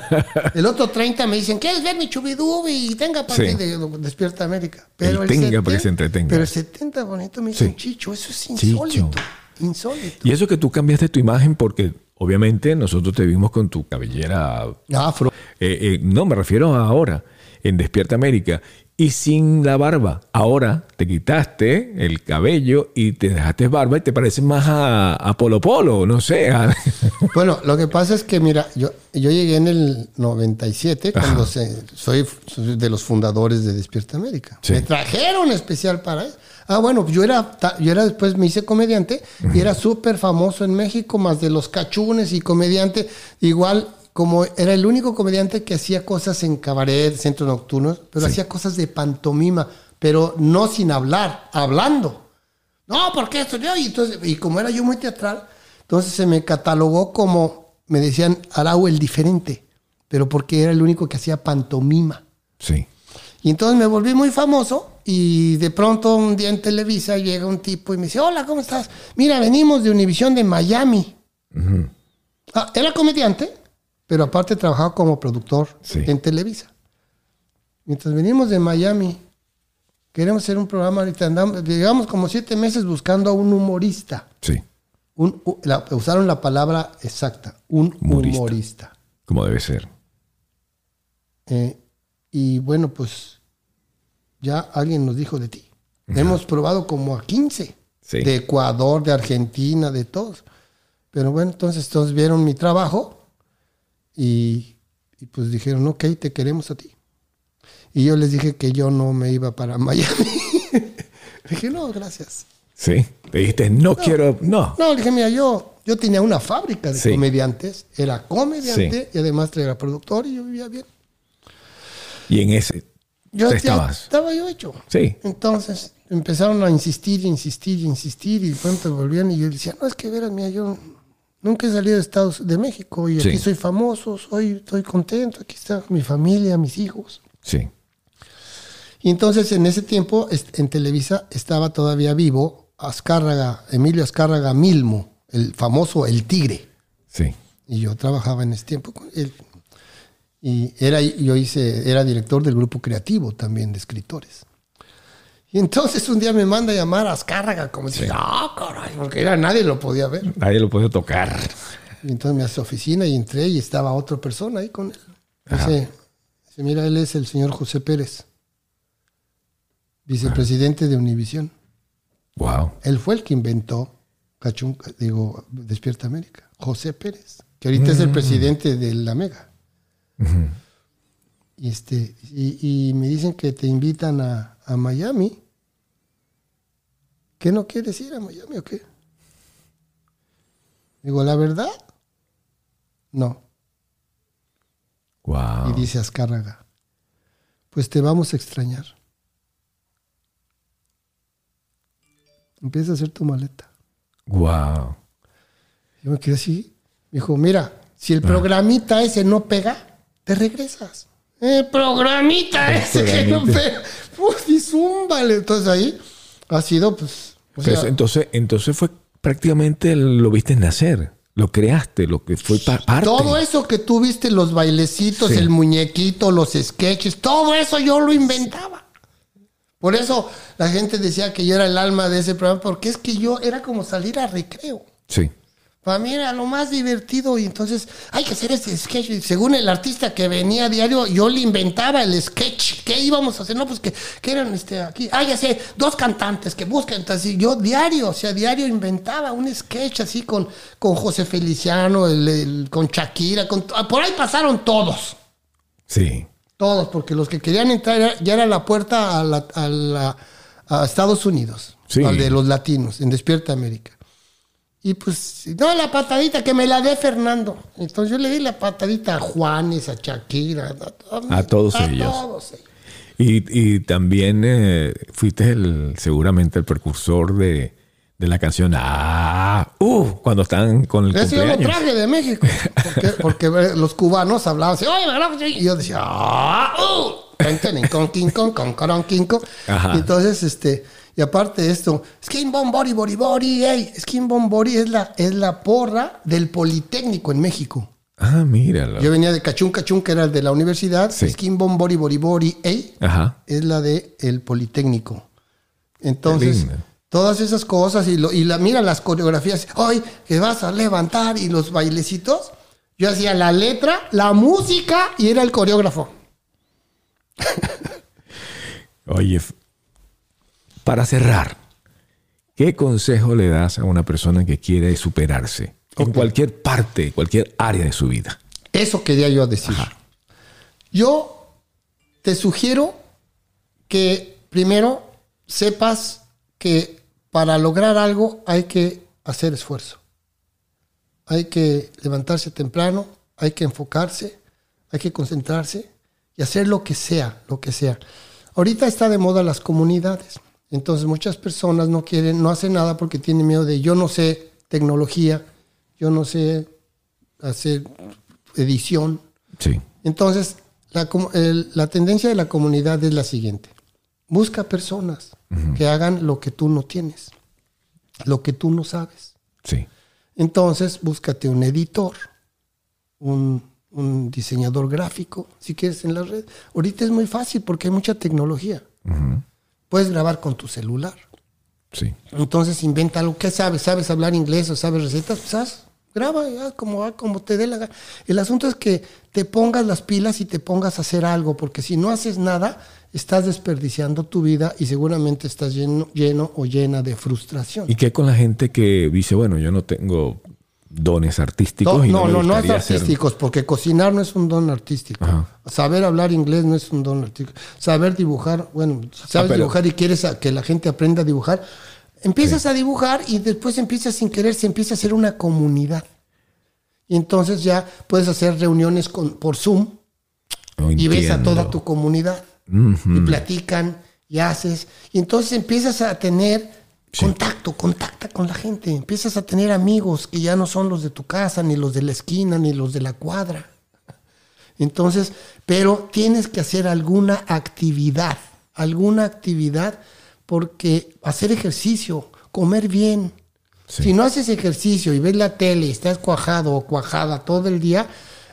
El otro 30 me dicen, ¿quieres ver mi chubidubi? Y tenga Sí. ti de Despierta América. Pero El tenga para que se entretenga. Pero el 70 bonito me dicen, Sí. Chicho, eso es Chicho. insólito. Insólito. Y eso que tú cambiaste tu imagen porque obviamente nosotros te vimos con tu cabellera Afro. Eh, eh, no, me refiero a ahora, en Despierta América, y sin la barba. Ahora te quitaste el cabello y te dejaste barba y te pareces más a, a Polo Polo, no sé. a- Bueno, lo que pasa es que, mira, yo, yo llegué en el 97, cuando se, soy, soy de los fundadores de Despierta América. Sí. Me trajeron especial para eso. Ah, bueno, yo era, yo era después me hice comediante y era súper famoso en México, más de los cachunes y comediante. Igual, como era el único comediante que hacía cosas en cabaret, centros nocturnos, pero hacía cosas de pantomima, pero no sin hablar, hablando. No, porque esto yo. Y, entonces, y como era yo muy teatral, entonces se me catalogó como, me decían, Arau el diferente, pero porque era el único que hacía pantomima. Sí. Y entonces me volví muy famoso y de pronto un día en Televisa llega un tipo y me dice, hola, ¿cómo estás? Mira, venimos de Univisión de Miami. Ah, era comediante, pero aparte trabajaba como productor Sí. en Televisa. Mientras venimos de Miami, queremos hacer un programa ahorita, andamos, llegamos como siete meses buscando a un humorista. Sí, Un- u- la- usaron la palabra exacta, un Humorista. humorista. como debe ser. Eh, y bueno, pues ya alguien nos dijo de ti. Hemos probado como a 15. Sí. De Ecuador, de Argentina, de todos. Pero bueno, entonces todos vieron mi trabajo y, y pues dijeron, ok, te queremos a ti. Y yo les dije que yo no me iba para Miami. dije, no, gracias. Sí. Te dijiste, no, quiero, no. No, le dije, mira, yo, yo tenía una fábrica de Sí. comediantes, era comediante Sí. y además era productor y yo vivía bien. Y en ese, Yo te estabas. estaba yo hecho. Sí. Entonces empezaron a insistir, insistir, insistir y pronto volvían y yo decía, no, es que verás, mira, yo nunca he salido de Estados de México y aquí soy famoso, soy, estoy contento, aquí está mi familia, mis hijos. Sí. Y entonces en ese tiempo en Televisa estaba todavía vivo Azcárraga, Emilio Azcárraga Milmo, el famoso El Tigre. Sí. Y yo trabajaba en ese tiempo con él. Y era, yo hice, era director del grupo creativo también de escritores. Y entonces un día me manda a llamar a Azcárraga, como si, ah, caray, porque era, nadie lo podía ver. Nadie lo puede tocar. Y entonces me hace oficina y entré y estaba otra persona ahí con él. Dice, dice, mira, él es el señor José Pérez, vicepresidente de Univisión. Wow. Él fue el que inventó Cachunca, digo, Despierta América. José Pérez, que ahorita es el presidente de la Mega. Y, este, y, y me dicen que te invitan a, a Miami. ¿Qué no quieres ir a Miami o qué? Digo, la verdad, no. Wow. Y dice Azcárraga, pues te vamos a extrañar. Empieza a hacer tu maleta. Wow. Yo me quedé así. Me dijo, mira, si el programita ese no pega, te regresas. El programita ese que no pega. Uf, y zúmbale. Entonces ahí ha sido, pues... o Pues, entonces, entonces fue prácticamente lo viste nacer. Lo creaste, lo que fue pa- parte. todo eso que tú viste, los bailecitos, Sí. el muñequito, los sketches, todo eso yo lo inventaba. Por eso la gente decía que yo era el alma de ese programa, porque es que yo era como salir a recreo. Sí. Para mí era lo más divertido y entonces hay que hacer este sketch. Y según el artista que venía a diario, yo le inventaba el sketch. ¿Qué íbamos a hacer? No, pues que, que eran este, aquí. Ah, ya sé, dos cantantes que buscan. Entonces yo diario, o sea, diario inventaba un sketch así con, con José Feliciano, el- el- con Shakira. Con, por ahí pasaron todos. Sí. Todos, porque los que querían entrar ya era la puerta a, la- a la- a Estados Unidos, Sí. al de los latinos, en Despierta América. Y pues, no, la patadita que me la dé Fernando. Entonces yo le di la patadita a Juanes, a Shakira, a, A todos ellos. todos ellos. Y, y también eh, fuiste el, seguramente el precursor de, de la canción Ah, uh, cuando están con el Ese yo lo cumpleaños. traje de México. Porque, porque eh, los cubanos hablaban así, oye, y yo decía, ¡ah! ¡uh! Con, con, con, con, con. Entonces, este, y aparte de esto, Skin Bomb Body Body Body, ey, Skin Bomb Body es la, es la porra del Politécnico en México. Ah, míralo. Yo venía de Cachún Cachún, que era el de la universidad. Sí. Skin Bomb Body Body Body, ey, Ajá. es la de el Politécnico. Entonces, todas esas cosas y, lo, y la, mira las coreografías, hoy que vas a levantar y los bailecitos. Yo hacía la letra, la música y era el coreógrafo. Oye, para cerrar, ¿qué consejo le das a una persona que quiere superarse en cualquier parte, cualquier área de su vida? Eso quería yo decir. Yo te sugiero que primero sepas que para lograr algo hay que hacer esfuerzo. Hay que levantarse temprano, hay que enfocarse, hay que concentrarse y hacer lo que sea, lo que sea. Ahorita está de moda las comunidades. Entonces muchas personas no quieren, no hacen nada porque tienen miedo de yo no sé tecnología, yo no sé hacer edición. Sí. Entonces, la, el- la tendencia de la comunidad es la siguiente. Busca personas que hagan lo que tú no tienes, lo que tú no sabes. Sí. Entonces, búscate un editor, un, un diseñador gráfico, si quieres en la red. Ahorita es muy fácil porque hay mucha tecnología. Puedes grabar con tu celular. Sí. Entonces inventa algo. ¿Qué sabes? ¿Sabes hablar inglés o sabes recetas? Pues haz, graba ya como, como te dé la gana. El asunto es que te pongas las pilas y te pongas a hacer algo, porque si no haces nada, estás desperdiciando tu vida y seguramente estás lleno, lleno o llena de frustración. ¿Y qué con la gente que dice, bueno, yo no tengo dones artísticos? No, y no, me no, no es gustaría hacer-" artísticos, porque cocinar no es un don artístico. Ajá. Saber hablar inglés no es un don artístico. Saber dibujar, bueno, sabes Ah, pero- dibujar y quieres a- que la gente aprenda a dibujar, empiezas a dibujar y después empiezas sin querer, se empieza a hacer una comunidad. Y entonces ya puedes hacer reuniones con, por Zoom No y ves a toda tu comunidad y platican y haces y entonces empiezas a tener contacto, contacta con la gente, empiezas a tener amigos que ya no son los de tu casa, ni los de la esquina, ni los de la cuadra. Entonces, pero tienes que hacer alguna actividad, alguna actividad porque hacer ejercicio, comer bien. Sí. Si no haces ejercicio y ves la tele y estás cuajado o cuajada todo el día,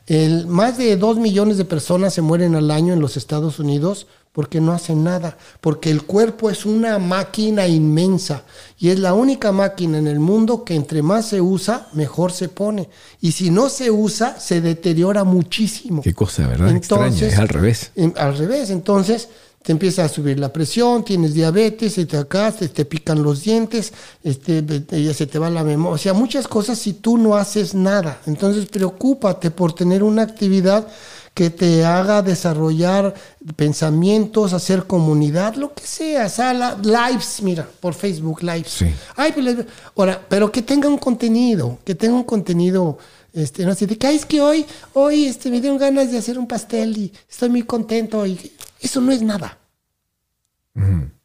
el, más de dos millones de personas se mueren al año en los Estados Unidos porque no hacen nada, porque el cuerpo es una máquina inmensa y es la única máquina en el mundo que entre más se usa, mejor se pone. Y si no se usa, se deteriora muchísimo. Qué cosa, ¿verdad? Extraña, es al revés. en- al revés, entonces te empieza a subir la presión, tienes diabetes, se te acá, se te pican los dientes, este, ya se te va la memoria, o sea, muchas cosas si tú no haces nada. Entonces preocúpate por tener una actividad que te haga desarrollar pensamientos, hacer comunidad, lo que sea, sala, lives, mira, por Facebook Lives. Sí. Ay, pues, le- ahora, pero que tenga un contenido, que tenga un contenido, este, no sé, de que "Ay, es que hoy, hoy, este, me dieron ganas de hacer un pastel y estoy muy contento y eso no es nada.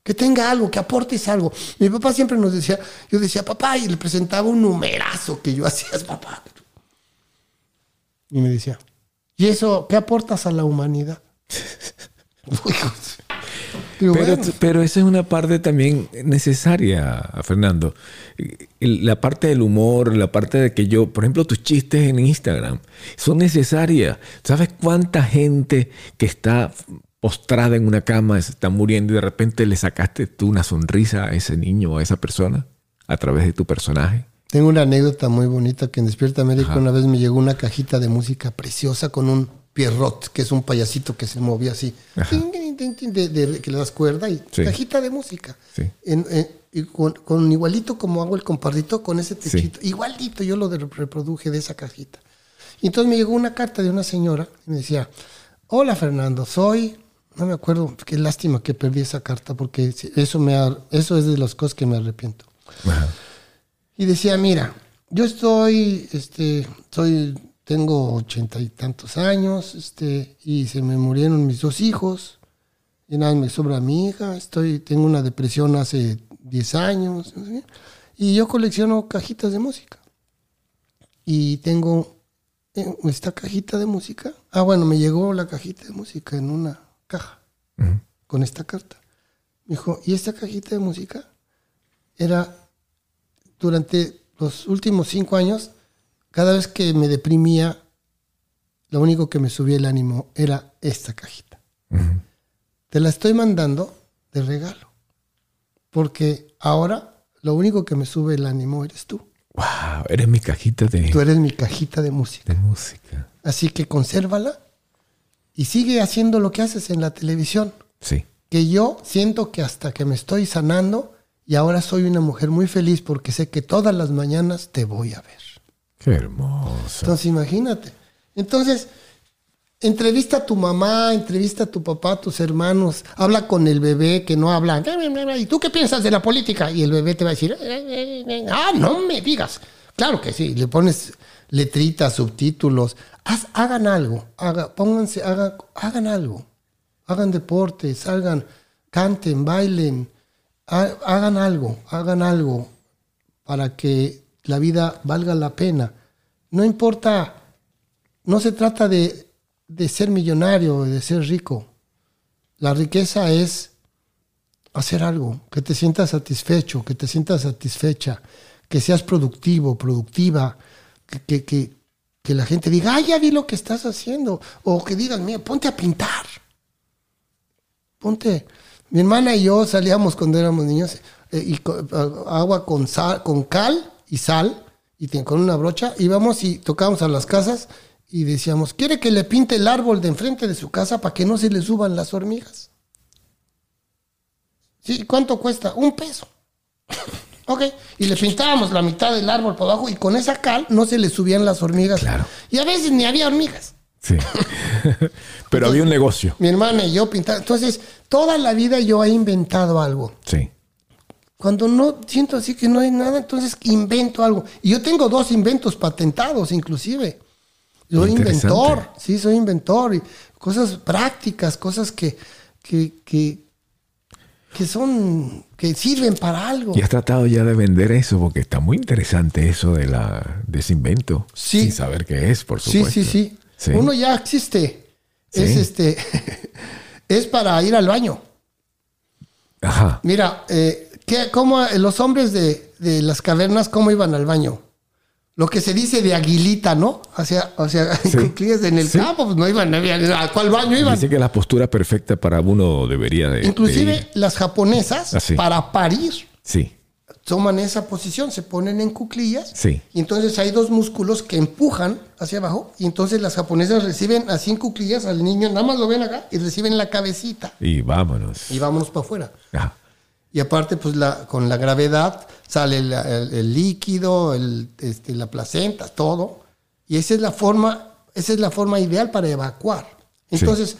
Que tenga algo, que aportes algo. Mi papá siempre nos decía, yo decía, papá, y le presentaba un numerazo que yo hacía, papá. Y me decía, ¿y eso qué aportas a la humanidad? Pero, bueno, pero esa es una parte también necesaria, Fernando. La parte del humor, la parte de que yo, por ejemplo, tus chistes en Instagram son necesarias. ¿Sabes cuánta gente que está postrada en una cama se está muriendo y de repente le sacaste tú una sonrisa a ese niño o a esa persona a través de tu personaje? Tengo una anécdota muy bonita que en Despierta América una vez me llegó una cajita de música preciosa con un pierrot, que es un payasito que se movía así, de- de- que le das cuerda y Sí. cajita de música. Sí. En- en- y con, con igualito como hago el compartito con ese techito, igualito yo lo reproduje de esa cajita. Y entonces me llegó una carta de una señora y me decía, hola Fernando, soy, no me acuerdo, qué lástima que perdí esa carta porque eso, me, ha- eso es de las cosas que me arrepiento. Y decía, mira, yo estoy, este, soy, tengo ochenta y tantos años, este, y se me murieron mis dos hijos, y nada, me sobra mi hija, estoy, tengo una depresión hace 10 años, no sé, y yo colecciono cajitas de música. Y tengo eh, esta cajita de música. Ah, bueno, me llegó la cajita de música en una caja con esta carta. Me dijo, ¿y esta cajita de música? Era durante los últimos cinco años, cada vez que me deprimía, lo único que me subía el ánimo era esta cajita. Te la estoy mandando de regalo. Porque ahora lo único que me sube el ánimo eres tú. Wow, eres mi cajita de, Tú eres mi cajita de música. de música. Así que consérvala y sigue haciendo lo que haces en la televisión. Sí. Que yo siento que hasta que me estoy sanando y ahora soy una mujer muy feliz porque sé que todas las mañanas te voy a ver. Qué hermoso. Entonces imagínate. Entonces, entrevista a tu mamá, entrevista a tu papá, a tus hermanos, habla con el bebé que no habla. ¿Y tú qué piensas de la política? Y el bebé te va a decir, ah, no me digas. Claro que sí, le pones letritas, subtítulos. Haz- hagan algo, haga, pónganse, hagan, hagan algo. Hagan deporte, salgan, canten, bailen, hagan algo, hagan algo para que la vida valga la pena. No importa, no se trata de, de ser millonario, de ser rico. La riqueza es hacer algo, que te sientas satisfecho, que te sientas satisfecha, que seas productivo, productiva, que, que, que, la gente diga, ay, ya vi lo que estás haciendo, o que digan, mira, ponte a pintar. Ponte. Mi hermana y yo salíamos cuando éramos niños eh, y a- agua con sal, con cal y sal y con una brocha íbamos y tocábamos a las casas y decíamos, ¿quiere que le pinte el árbol de enfrente de su casa para que no se le suban las hormigas? Sí, ¿cuánto cuesta? Un peso. ok, y le pintábamos la mitad del árbol por abajo y con esa cal no se le subían las hormigas. Claro. Y a veces ni había hormigas. Sí. Pero había un negocio. Mi hermana y yo pintamos. Entonces, toda la vida yo he inventado algo. Sí. Cuando no siento así que no hay nada, entonces invento algo. Y yo tengo dos inventos patentados, inclusive. Soy inventor, sí, soy inventor. Y cosas prácticas, cosas que, que, que, que son, que sirven para algo. Y has tratado ya de vender eso porque está muy interesante eso de, la, de ese invento. Sí. Sin saber qué es, por supuesto. sí, sí, Sí. Uno ya existe. Es este, es para ir al baño. Ajá. Mira, eh, ¿qué- cómo, los hombres de, de las cavernas, ¿cómo iban al baño? lo que se dice de aguilita, ¿no? O sea, o sea, Sí. en el campo, pues no iban, ¿a cuál baño iban? Dice que la postura perfecta para uno debería de. de Inclusive ir. las japonesas, Ah, para parir, Sí, toman esa posición, se ponen en cuclillas. Sí. Y entonces hay dos músculos que empujan hacia abajo. Y entonces las japonesas reciben así en cuclillas al niño, nada más lo ven acá y reciben la cabecita. y vámonos. Y vámonos para afuera. Ajá. Y aparte, pues la, con la gravedad sale la- el, el líquido, el, este, la placenta, todo. Y esa es la forma, esa es la forma ideal para evacuar. Entonces,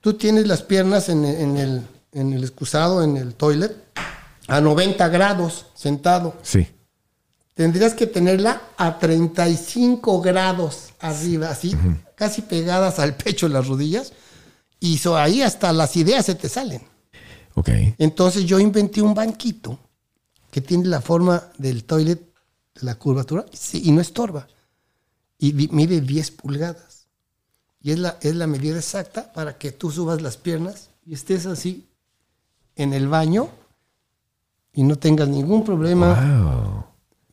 tú tienes las piernas en, el- en el, en el excusado, en el toilet, a 90 grados, sentado. Sí. Tendrías que tenerla a 35 grados arriba, así, casi pegadas al pecho las rodillas. Y so, ahí hasta las ideas se te salen. Ok. Entonces yo inventé un banquito que tiene la forma del toilet, de la curvatura, sí, y no estorba. Y mide 10 pulgadas. Y es la, es la medida exacta para que tú subas las piernas y estés así en el baño y no tengas ningún problema Wow.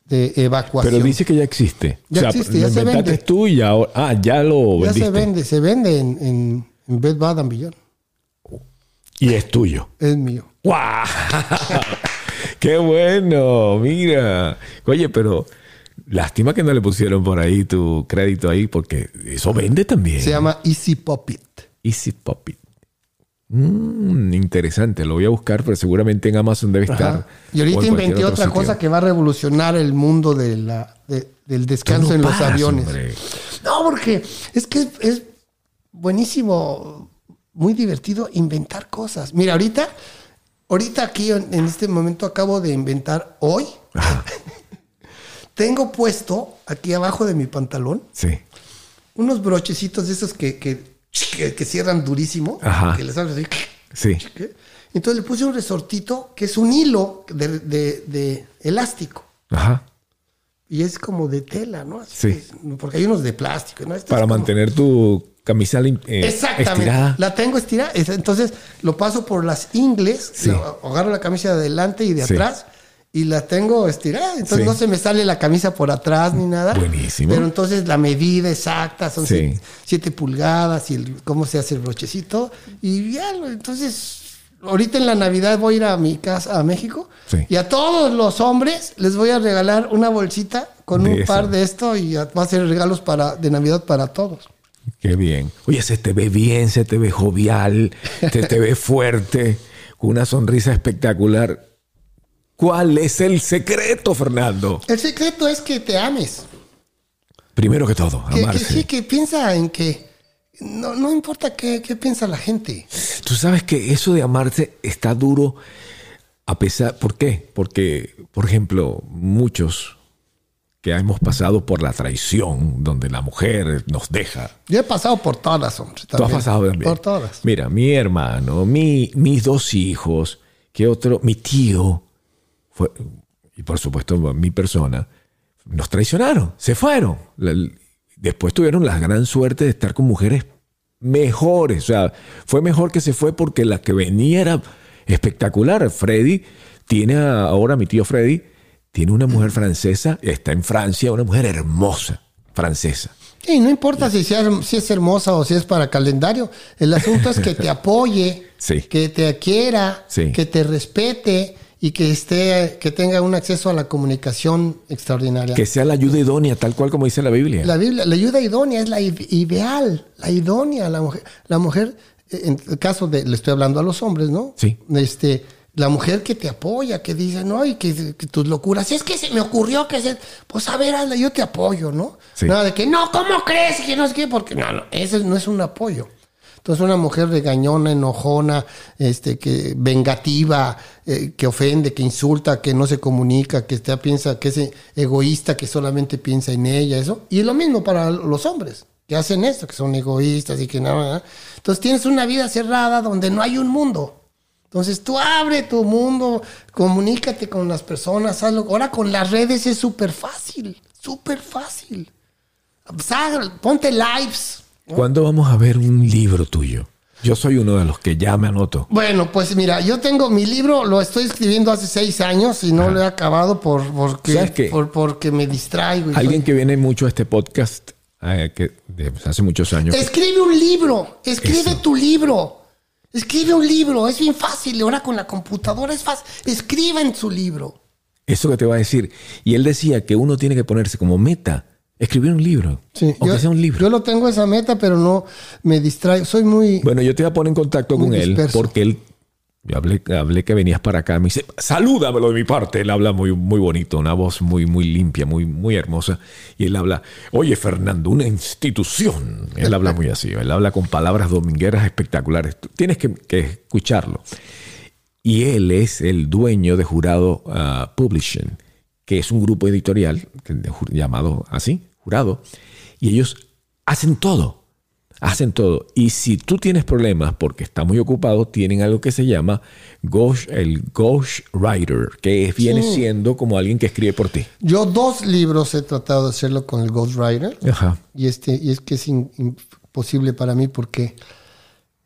de evacuación. Pero dice que ya existe. Ya existe, ya se vende. tú y ahora. Ah, ya lo ya vendiste. se vende, se vende en, en, en Bed Bath and Beyond. Y es tuyo. Es mío. ¡Guau! ¡Qué bueno! Mira. Oye, pero lástima que no le pusieron por ahí tu crédito ahí, porque eso vende también. Se llama Easy Pop It. Easy Pop It. Mm, interesante, lo voy a buscar, pero seguramente en Amazon debe estar. Y ahorita inventé otra sitio. cosa que va a revolucionar el mundo de la, de- del descanso no en los aviones. hombre. No, porque es que es, es buenísimo, muy divertido inventar cosas. Mira, ahorita, ahorita aquí en, en este momento acabo de inventar hoy. Tengo puesto aquí abajo de mi pantalón Sí. unos brochecitos de esos que, que, que- que cierran durísimo. Ajá. Que les abres así. Sí. Entonces le puse un resortito que es un hilo de, de- de elástico. Ajá. Y es como de tela, ¿no? Así Sí. que porque hay unos de plástico, ¿no? Este Para como- mantener tu camisa eh, Exactamente. estirada. La tengo estirada. Es- Entonces lo paso por las ingles, Sí. lo- agarro la camisa de adelante y de Sí. atrás y la tengo estirada. Entonces Sí. no se me sale la camisa por atrás ni nada. Buenísimo. Pero entonces la medida exacta son Sí. 7 pulgadas y el- cómo se hace el brochecito. Y ya, entonces ahorita en la Navidad voy a ir a mi casa, a México. Sí. Y a todos los hombres les voy a regalar una bolsita con De un eso. par de esto y va a ser regalos para, de Navidad para todos. Qué bien. Oye, se te ve bien, se te ve jovial, se te ve fuerte, con una sonrisa espectacular. ¿Cuál es el secreto, Fernando? El secreto es que te ames. Primero que todo, Que, que amarse. sí, que piensa en que no, no importa qué, qué piensa la gente. Tú sabes que eso de amarse está duro a pesar... ¿Por qué? Porque, por ejemplo, muchos que hemos pasado por la traición, donde la mujer nos deja. Yo he pasado por todas, hombre. Tú has también. pasado también. Por todas. Mira, mi hermano, mi, mis dos hijos, que otro, mi tío, fue, y por supuesto mi persona, nos traicionaron, se fueron. Después tuvieron la gran suerte de estar con mujeres mejores. O sea, fue mejor que se fue porque la que venía era espectacular. Freddy tiene a- ahora mi tío Freddy, tiene una mujer francesa, está en Francia, una mujer hermosa, francesa. Y no importa si, sea- si es hermosa o si es para calendario. El asunto es que te apoye, Sí. que te quiera, Sí. que te respete y que esté, que tenga un acceso a la comunicación extraordinaria. Que sea la ayuda idónea, tal cual como dice la Biblia. La Biblia, la ayuda idónea es la ideal, la idónea, la mujer, la mujer, eh, en el caso de, le estoy hablando a los hombres, ¿no? Sí. Este, la mujer que te apoya, que dice, no, y que, que tus locuras, es que se me ocurrió que se, pues a ver, hazla, yo te apoyo, ¿no? Sí. Nada de que, no, ¿cómo crees? Que no es que, porque no, no, ese no es un apoyo. Entonces una mujer regañona, enojona, este, que vengativa, eh, que ofende, que insulta, que no se comunica, que está, piensa que es egoísta, que solamente piensa en ella, eso. Y es lo mismo para los hombres, que hacen esto, que son egoístas y que nada. Entonces tienes una vida cerrada donde no hay un mundo. Entonces tú abre tu mundo, comunícate con las personas, hazlo. Ahora con las redes es súper fácil, súper fácil. Ponte lives. ¿Cuándo vamos a ver un libro tuyo? Yo soy uno de los que ya me anoto. Bueno, pues mira, yo tengo mi libro, lo estoy escribiendo hace seis años y no lo he acabado por, porque, porque me distraigo. y Alguien soy- que viene mucho a este podcast, eh, que de- hace muchos años. Escribe un libro, escribe Eso. tu libro. Escribe un libro, es bien fácil. Ahora con la computadora es fácil. Escriba en su libro. Eso que te va a decir. Y él decía que uno tiene que ponerse como meta escribir un libro. Sí, aunque yo, sea un libro. yo lo tengo esa meta, pero no me distraigo. Soy muy. Bueno, yo te voy a poner en contacto con él porque él. Yo hablé, hablé que venías para acá. Me dice, salúdamelo de mi parte. Él habla muy, muy bonito, una voz muy, muy limpia, muy, muy hermosa. Y él habla, oye, Fernando, una institución. Él habla muy así. Él habla con palabras domingueras espectaculares. Tú tienes que, que escucharlo. Y él es el dueño de Jurado ah, Publishing, que es un grupo editorial llamado así, Jurado. Y ellos hacen todo. Hacen todo. Y si tú tienes problemas porque está muy ocupado, tienen algo que se llama ghost, el Ghost Writer, que viene siendo como alguien que escribe por ti. Yo dos libros he tratado de hacerlo con el Ghostwriter. Ajá. Y, este, y es que es imposible para mí porque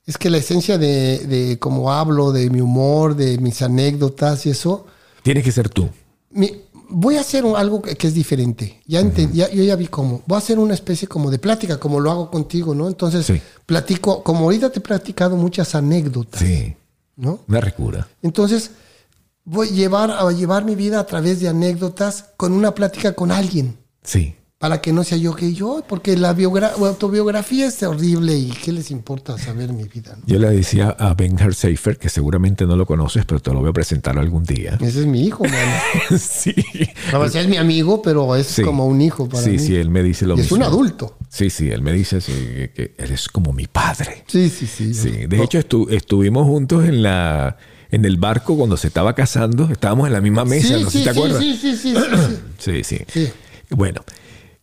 es que la esencia de, de cómo hablo, de mi humor, de mis anécdotas y eso, Tienes que ser tú. mi- voy a hacer un- algo que, que es diferente. Ya, enten- ya- yo ya vi cómo. Voy a hacer una especie como de plática, como lo hago contigo, ¿no? Entonces, Sí. platico, como ahorita te he platicado muchas anécdotas, Sí. ¿no? Una recura. Entonces, voy a llevar, a llevar mi vida a través de anécdotas con una plática con alguien. Sí. Para que no sea yo que yo, porque la biogra- autobiografía es horrible y qué les importa saber mi vida. no? Yo le decía a Ben Seifer, que seguramente no lo conoces, pero te lo voy a presentar algún día. Ese es mi hijo, mano. sí. O sea, es mi amigo, pero es Sí. como un hijo para sí, mí. sí, él me dice lo Y es mismo. un adulto. Sí, sí, él me dice sí, que, eres como mi padre. Sí, sí, sí. Sí, de hecho estu- estuvimos juntos en la en el barco cuando se estaba casando, estábamos en la misma mesa, sí, no sé sí, si te sí, acuerdas. sí, sí, sí, sí, Sí, sí. sí. Sí. Bueno,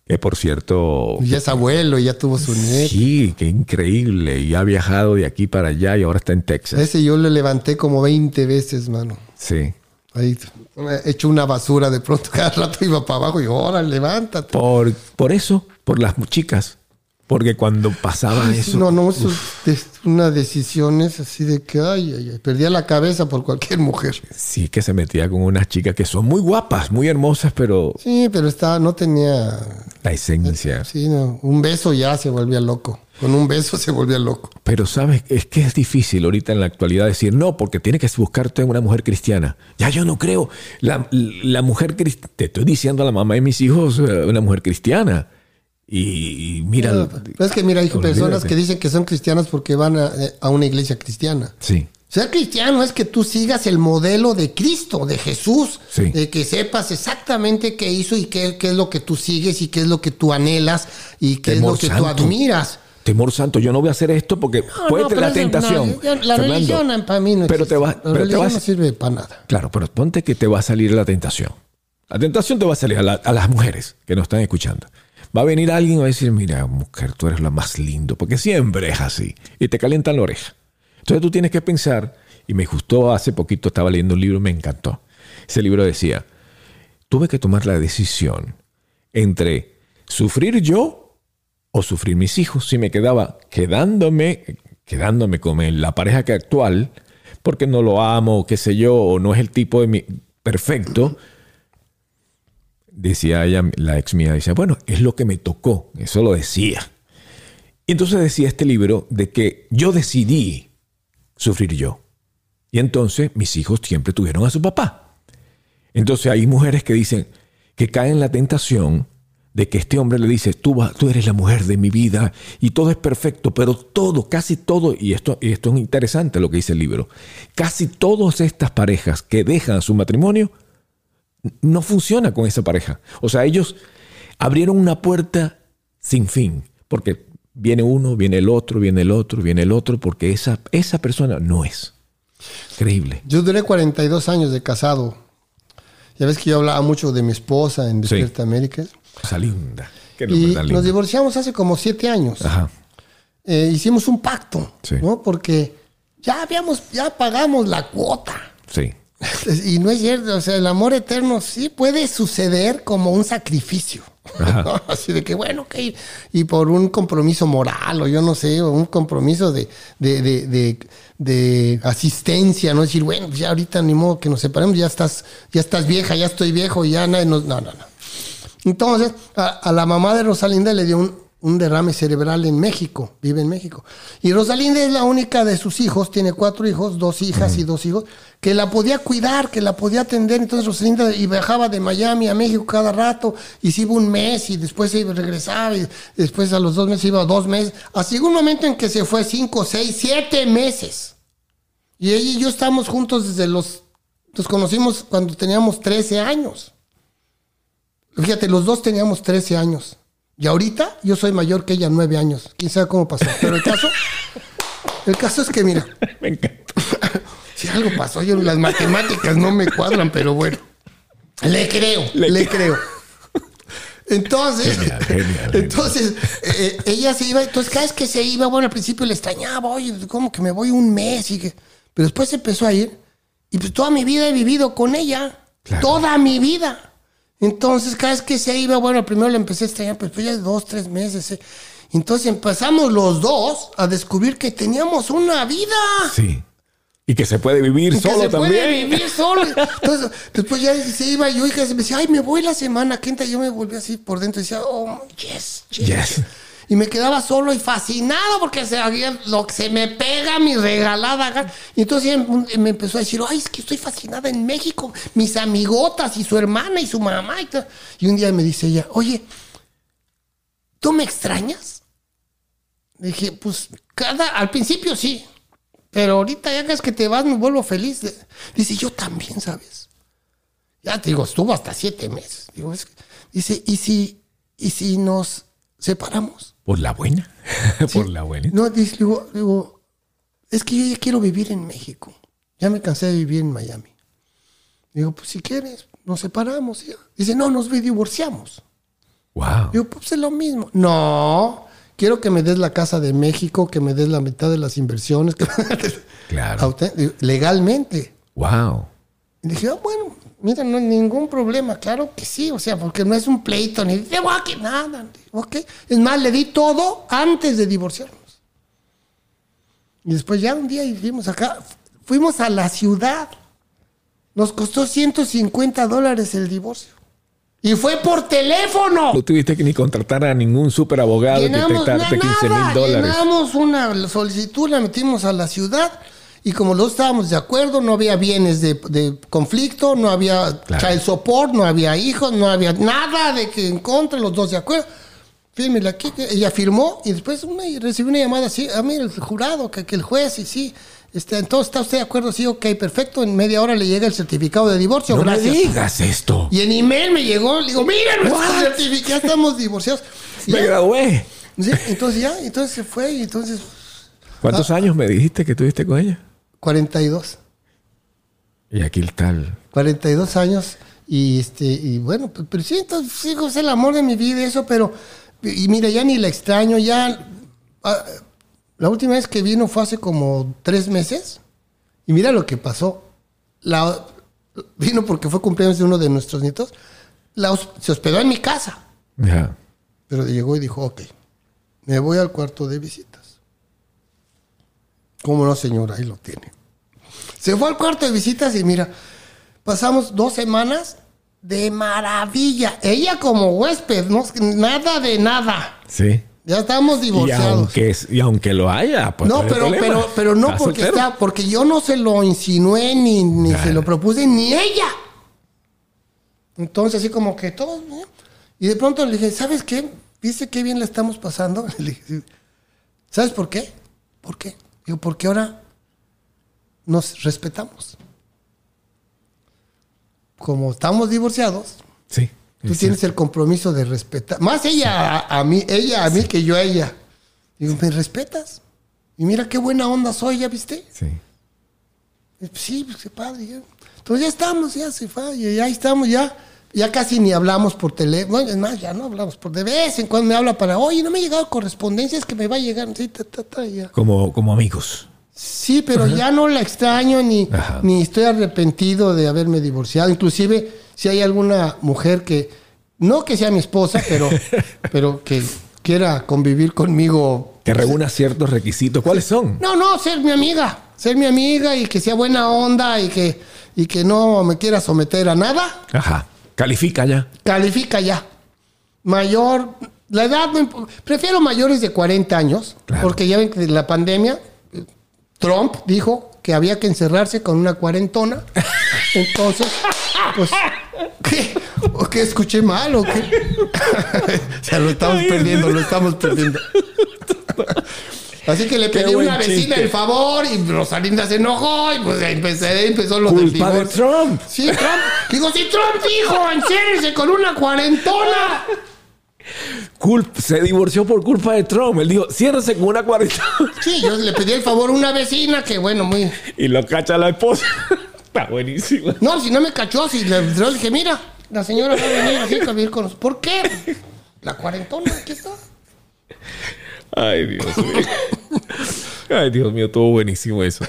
que por cierto, Y ya es abuelo, y ya tuvo su nieto. sí, qué increíble, y ha viajado de aquí para allá y ahora está en Texas. Ese yo le levanté como 20 veces, mano. Sí. Ahí he hecho una basura de pronto cada rato iba para abajo y ahora levántate. Por, por eso, por las chicas, porque cuando pasaba Ay, eso, no, no, eso es unas decisiones así de que, ay, ay, ay, perdía la cabeza por cualquier mujer. sí que se metía con unas chicas que son muy guapas, muy hermosas, pero Sí, pero estaba, no tenía, la esencia. sí, no, un beso ya se volvía loco. Con un beso se volvía loco. Pero sabes, es que es difícil ahorita en la actualidad decir no, porque tienes que buscarte una mujer cristiana. Ya yo no creo. La, la mujer cristiana, te estoy diciendo a la mamá de mis hijos, eh, una mujer cristiana. Y, y mira. No, pero es que mira, hay personas que dicen que son cristianas porque van a, eh, a una iglesia cristiana. Sí, Ser cristiano es que tú sigas el modelo de Cristo, de Jesús, Sí. de que sepas exactamente qué hizo y qué, qué es lo que tú sigues y qué es lo que tú anhelas y qué Temor es lo que santo. tú admiras. temor santo. Yo no voy a hacer esto porque No, puede no, tener la tentación. no, la Fernando, religión para mí no pero te va, La pero te no sirve para nada. Claro, pero ponte que te va a salir la tentación. La tentación te va a salir a, la- a las mujeres que nos están escuchando. Va a venir alguien y va a decir, mira, mujer, tú eres la más lindo, porque siempre es así. Y te calientan la oreja. Entonces tú tienes que pensar, y me gustó hace poquito, estaba leyendo un libro me encantó. Ese libro decía, tuve que tomar la decisión entre sufrir yo o sufrir mis hijos si me quedaba quedándome, quedándome con la pareja que actual, porque no lo amo, o qué sé yo, o no es el tipo de mi perfecto. Decía ella, la ex mía, decía, bueno, es lo que me tocó, eso lo decía. Y entonces decía este libro de que yo decidí sufrir yo. Y entonces mis hijos siempre tuvieron a su papá. Entonces hay mujeres que dicen que caen en la tentación de que este hombre le dice, tú, vas- tú eres la mujer de mi vida y todo es perfecto, pero todo, casi todo, y esto, y esto es interesante lo que dice el libro, casi todas estas parejas que dejan su matrimonio no funciona con esa pareja. O sea, ellos abrieron una puerta sin fin, porque viene uno, viene el otro, viene el otro, viene el otro, porque esa, esa persona no es. Increíble. Yo duré 42 años de casado. Ya ves que yo hablaba mucho de mi esposa en Sí. Despierta América. Cosa linda. Qué Y nos divorciamos hace como siete años. Ajá. Eh, hicimos un pacto, Sí. ¿no? Porque ya habíamos, ya pagamos la cuota. Sí. Y no es cierto, o sea, el amor eterno sí puede suceder como un sacrificio. Así de que, bueno, ok. Y por un compromiso moral, o yo no sé, o un compromiso de, de, de, de- de asistencia, no decir, bueno, pues ya ahorita ni modo que nos separemos, ya estás, ya estás vieja, ya estoy viejo, ya nadie nos. No, no, no. Entonces, a la mamá de Rosalinda le dio un, un derrame cerebral en México, vive en México. Y Rosalinda es la única de sus hijos, tiene cuatro hijos, dos hijas y dos hijos, que la podía cuidar, que la podía atender. Entonces Rosalinda y viajaba de Miami a México cada rato, y se iba un mes y después se regresaba, y después a los dos meses iba dos meses. Así un momento en que se fue cinco, seis, siete meses. Y ella y yo estábamos juntos desde los... Nos conocimos cuando teníamos 13 años. Fíjate, los dos teníamos 13 años. Y ahorita yo soy mayor que ella, 9 años. Quién sabe cómo pasó. Pero el caso, el caso es que, mira, Me encanta. si algo pasó, yo las matemáticas no me cuadran, pero bueno. Le creo, Le le, creo. Entonces, Genial, genial, genial. entonces eh, ella se iba, entonces cada vez que se iba, bueno, al principio le extrañaba, oye, ¿cómo que me voy un mes? Y que, pero después empezó a ir y pues toda mi vida he vivido con ella, Claro. toda mi vida. Entonces cada vez que se iba, bueno, primero le empecé a extrañar, pero después ya dos, tres meses. eh. Entonces empezamos los dos a descubrir que teníamos una vida. Sí. Y que se puede vivir Que solo se puede también. vivir solo. Entonces, después ya se iba yo y que me decía, ay, me voy la semana que entra. Yo me volví así por dentro y decía, oh, yes, yes. Yes. Y me quedaba solo y fascinado porque se, había- lo que se me pega mi regalada. Y entonces me empezó a decir, ay, es que estoy fascinada en México. Mis amigotas y su hermana y su mamá. Y, y un día me dice ella, oye, ¿tú me extrañas? Le dije, pues cada, al principio sí. Pero ahorita ya que es que te vas me vuelvo feliz. Dice, yo también, ¿sabes? Ya te digo, estuvo hasta siete meses. Dice, ¿y si, ¿y si nos separamos? Por la buena. Por la buena. No, dice, digo, digo, es que yo ya quiero vivir en México. Ya me cansé de vivir en Miami. Digo, pues si quieres, nos separamos. ya. Dice, no, nos divorciamos. Wow. Digo, pues es lo mismo. No, quiero que me des la casa de México, que me des la mitad de las inversiones. que Claro. Legalmente. Wow. Y dije, ah, bueno, mira, no hay ningún problema. Claro que sí, o sea, porque no es un pleito, ni de que nada. Ok. Es más, le di todo antes de divorciarnos. Y después ya un día fuimos acá, fuimos a la ciudad. Nos costó 150 dólares el divorcio. Y fue por teléfono. No tuviste que ni contratar a ningún super abogado que te Llenamos darte na- 15 nada, mil dólares. Llenamos una solicitud, la metimos a la ciudad y como los estábamos de acuerdo, no había bienes de, de conflicto, no había Claro. child support, no había hijos, no había nada de que en contra, los dos de acuerdo. Fírmela aquí, ella firmó y después una, y recibí una llamada así, ah, mira, el jurado, que, que el juez, y sí, este, entonces está usted de acuerdo, sí, ok, perfecto, en media hora le llega el certificado de divorcio, No gracias. me digas esto. Y en email me llegó, le digo, mira, nuestro certificado, ya estamos divorciados. Y Me ya, gradué. Sí, entonces ya, entonces se fue y entonces ¿Cuántos Ah. años me dijiste que tuviste con ella? 42, Y aquí el tal. 42 años y este y bueno, pues, pero sí, entonces es el amor de mi vida eso, pero y mira, ya ni la extraño, ya ah, la última vez que vino fue hace como tres meses y mira lo que pasó. La, vino porque fue cumpleaños de uno de nuestros nietos, la se hospedó en mi casa, Ya. pero llegó y dijo, ok, me voy al cuarto de visitas. ¿Cómo no, señora? Ahí lo tiene. Se fue al cuarto de visitas y mira, pasamos dos semanas de maravilla. Ella como huésped, no, nada de nada. Sí. Ya estamos Y divorciados. aunque, es- y aunque lo haya, pues no, pero, pero, pero no porque soltero. está, porque yo no se lo insinué ni, ni Claro. se lo propuse ni ella. Entonces así como que todo. ¿eh? Y de pronto le dije, ¿sabes qué? ¿Viste qué bien la estamos pasando? Le dije. ¿Sabes por qué? ¿Por qué? Digo, porque ahora nos respetamos. Como estamos divorciados, Sí. Tú es tienes el compromiso de respetar. Más ella a, a mí, ella a mí que yo a ella. Digo, ¿me respetas? Y mira qué buena onda soy, ¿ya viste? Sí. Sí, pues qué padre. ya. Entonces ya estamos, ya se fue, ya estamos, ya. Ya casi ni hablamos por teléfono. Bueno, es más, ya no hablamos por de vez en cuando me habla para, oye, no me ha llegado correspondencia, es que me va a llegar. Sí, ta, ta, ta, ya. Como, como amigos. Sí, pero ya no la extraño ni, Ajá. ni estoy arrepentido de haberme divorciado. Inclusive, si hay alguna mujer que no que sea mi esposa, pero, pero que quiera convivir conmigo. Que reúna ciertos requisitos. ¿Cuáles son? No, no, ser mi amiga. Ser mi amiga y que sea buena onda y que, y que no me quiera someter a nada. Ajá. Califica ya. Califica ya. Mayor, la edad, no prefiero mayores de 40 años, Claro. porque ya ven que la pandemia, eh, Trump dijo que había que encerrarse con una cuarentona. Entonces, pues, ¿qué? ¿O qué escuché mal o qué? o sea, lo estamos perdiendo, lo estamos perdiendo. Así que le Qué pedí a una vecina chiste. el favor y Rosalinda se enojó y pues empecé, empezó lo del Culpa de. Trump. Sí, Trump. Digo, si Trump dijo, enciérrense con una cuarentona. Culp- se divorció por culpa de Trump. Él dijo, ciérrese con una cuarentena. Sí, yo le pedí el favor a una vecina que, bueno, muy... y lo cacha la esposa. Está buenísimo. No, si no me cachó, si le yo le dije, mira, la señora va a venir aquí a vivir con nosotros. ¿Por qué? La cuarentona, aquí está. Ay, Dios mío. Ay, Dios mío, estuvo buenísimo eso.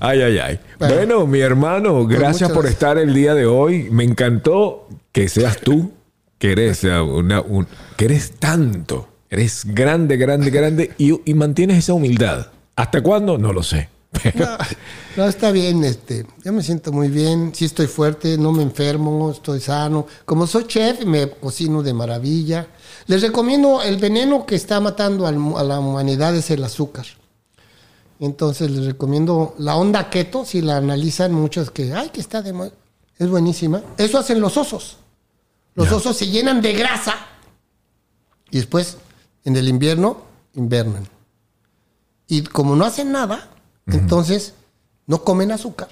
Ay, ay, ay. Bueno. Bueno, mi hermano, gracias muchas por gracias. estar el día de hoy. Me encantó que seas tú, que eres, eh, una, un- que eres tanto. Eres grande, grande, grande y, y mantienes esa humildad. ¿Hasta cuándo? No lo sé. No, no, está bien, este, yo me siento muy bien, sí estoy fuerte, no me enfermo, estoy sano. Como soy chef, me cocino de maravilla. Les recomiendo el veneno que está matando al a la humanidad es el azúcar. Entonces les recomiendo la onda keto, si la analizan muchos que, ay, que está de es buenísima. Eso hacen los osos. Los osos se llenan de grasa y después en el invierno invernan. Y como no hacen nada, entonces no comen azúcar.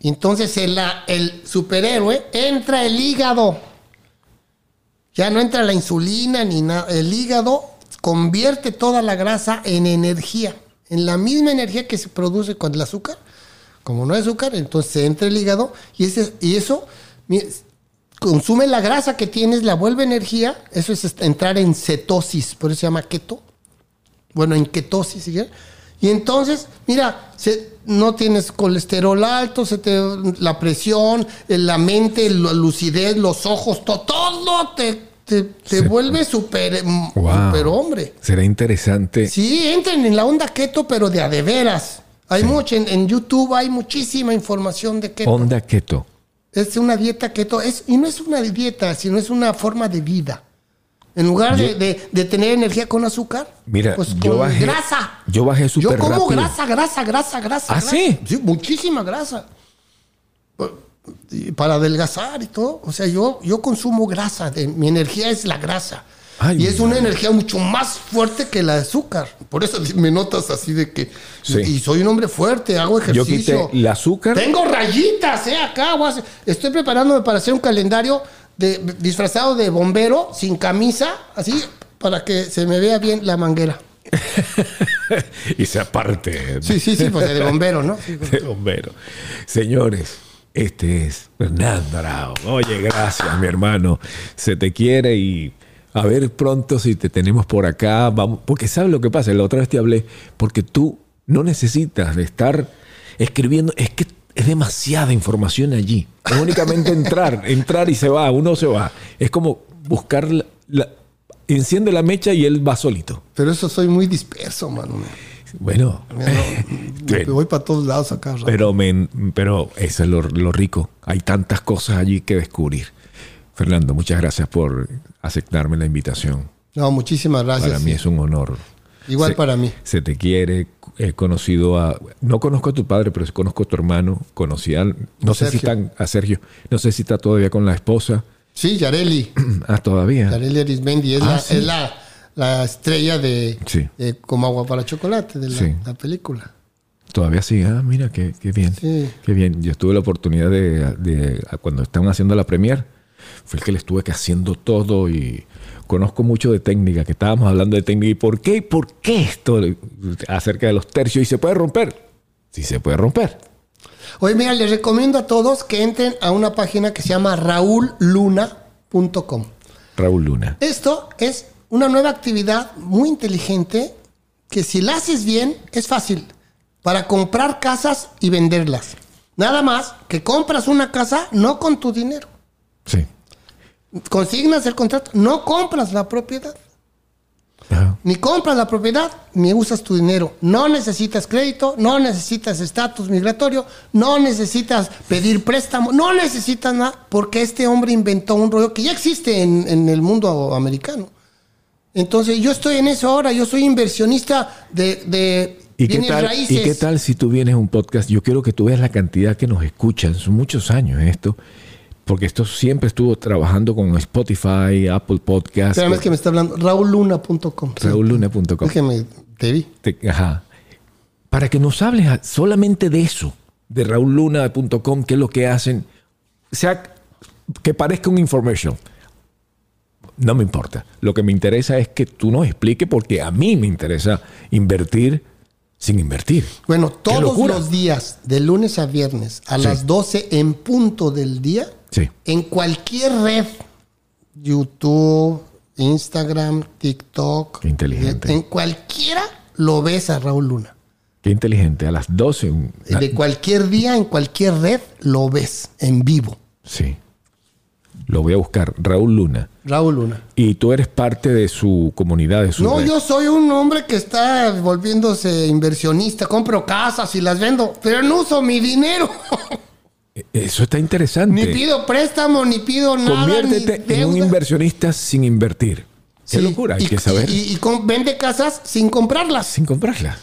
Entonces el, superhéroe entra el hígado. Ya no entra la insulina ni nada. El hígado convierte toda la grasa en energía. En la misma energía que se produce con el azúcar. Como no hay azúcar, entonces entra el hígado y, ese, y eso consume la grasa que tienes, la vuelve energía. Eso es entrar en cetosis, por eso se llama keto bueno, en ketosis, ¿sí? Y entonces, mira, se- no tienes colesterol alto, se te, la presión, eh, la mente, la lucidez, los ojos, to- todo te, te, te Se- vuelve super, mm, Wow. super hombre. Será interesante. Sí, entren en la onda keto, pero de a de veras. Hay mucho, en, en YouTube hay muchísima información de keto. Onda keto. Es una dieta keto, es, y no es una dieta, sino es una forma de vida. En lugar de, Yo- de- de tener energía con azúcar, Mira, pues yo con bajé- grasa. yo bajé Yo súper como rápido. grasa, grasa, grasa, grasa. ¿Ah, grasa. sí? Sí, muchísima grasa. Y Para adelgazar y todo. O sea, yo, yo consumo grasa. de- mi energía es la grasa. Ay, y es una madre. energía mucho más fuerte que la de azúcar. Por eso me notas así de que... Sí. Y soy un hombre fuerte, hago Yo ejercicio. quité el azúcar. Tengo rayitas, eh, acá. voy a hacer- Estoy preparándome para hacer un calendario de, disfrazado de bombero, sin camisa, así, para que se me vea bien la manguera. y se aparte. Sí, sí, sí, pues de bombero, ¿no? Sí, pues. de bombero. Señores, este es Fernando Arao. Oye, gracias, mi hermano. Se te quiere y a ver pronto si te tenemos por acá. Vamos, porque sabes lo que pasa, la otra vez te hablé, porque tú no necesitas de estar escribiendo, es que es demasiada información allí. Es únicamente entrar, entrar y se va, uno se va. Es como buscar la, la- enciende la mecha y él va solito. Pero eso soy muy disperso, mano. Bueno, Me, voy para todos lados acá. rato. Pero, men- pero eso es lo, lo rico. Hay tantas cosas allí que descubrir. Fernando, muchas gracias por aceptarme la invitación. No, muchísimas gracias. para mí sí. es un honor. Igual Se- para mí. Se te quiere. He conocido a. No conozco a tu padre, pero sí conozco a tu hermano. Conocí a. No sé si están. A Sergio. No sé si está todavía con la esposa. Sí, Yareli. ah, todavía. Yareli Arismendi es, Ah, la, sí. es la, la estrella de, Sí. de Como Agua para Chocolate, de la, Sí. la película. Todavía sí. Ah, mira, qué, qué bien. Sí. Qué bien. Yo tuve la oportunidad de, de- Cuando estaban haciendo la premier, fue el que le estuve que haciendo todo y conozco mucho de técnica, que estábamos hablando de técnica. ¿Y por qué? ¿Y por qué esto acerca de los tercios? ¿Y se puede romper? Sí, se puede romper. Oye, mira, les recomiendo a todos que entren a una página que se llama raulluna.com. Raúl Luna. Esto es una nueva actividad muy inteligente que si la haces bien es fácil para comprar casas y venderlas. Nada más que compras una casa no con tu dinero. Sí. Consignas el contrato, no compras la propiedad. Ajá. Ni compras la propiedad, ni usas tu dinero. No necesitas crédito, no necesitas estatus migratorio, no necesitas pedir préstamo, no necesitas nada, porque este hombre inventó un rollo que ya existe en, en el mundo americano. Entonces, yo estoy en eso ahora, yo soy inversionista de, de ¿Y qué, tal, raíces. ¿Y qué tal si tú vienes a un podcast? Yo quiero que tú veas la cantidad que nos escuchan. Son muchos años esto. Porque esto siempre estuvo trabajando con Spotify, Apple Podcasts, Espérame, es que me está hablando. RaulLuna.com. sí. RaulLuna.com. Es que me te vi. Te- ajá. Para que nos hables solamente de eso, de raulluna.com, qué es lo que hacen. O sea, que parezca un information. No me importa. Lo que me interesa es que tú nos expliques porque a mí me interesa invertir sin invertir. Bueno, ¡Qué todos los días, de lunes a viernes, a Sí. las 12 en punto del día, Sí. en cualquier red, YouTube, Instagram, TikTok, Qué inteligente. en cualquiera lo ves a Raúl Luna. Qué inteligente. A las 12. un- De cualquier día, en cualquier red, lo ves en vivo. Sí. Lo voy a buscar. Raúl Luna. Raúl Luna. Y tú eres parte de su comunidad, de su No, red. yo soy un hombre que está volviéndose inversionista, compro casas y las vendo, pero no uso mi dinero. Eso está interesante. ni pido préstamo, ni pido nada. Conviértete ni en un inversionista sin invertir. Qué Sí, locura, hay y, que saber. Y, vende casas sin comprarlas. sin comprarla.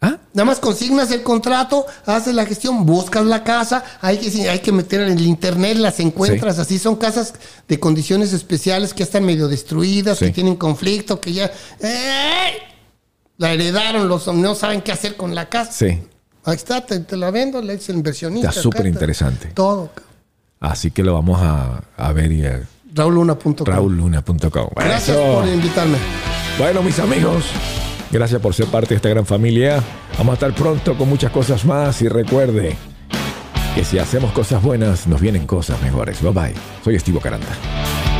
¿Ah? Nada más consignas el contrato, haces la gestión, buscas la casa, hay que, hay que meter en el internet, las encuentras, así son casas de condiciones especiales que están medio destruidas, Sí. que tienen conflicto, que ya ¡ay! la heredaron, los no saben qué hacer con la casa. Sí. Ahí está, te, te la vendo, le dices el inversionista. Está súper interesante. Todo. Así que lo vamos a, a ver y a RaulLuna.com. raulluna.com. Gracias Eso. por invitarme. Bueno, mis amigos, gracias por ser parte de esta gran familia. Vamos a estar pronto con muchas cosas más y recuerde que si hacemos cosas buenas, nos vienen cosas mejores. Bye bye. Soy Estivo Caranta.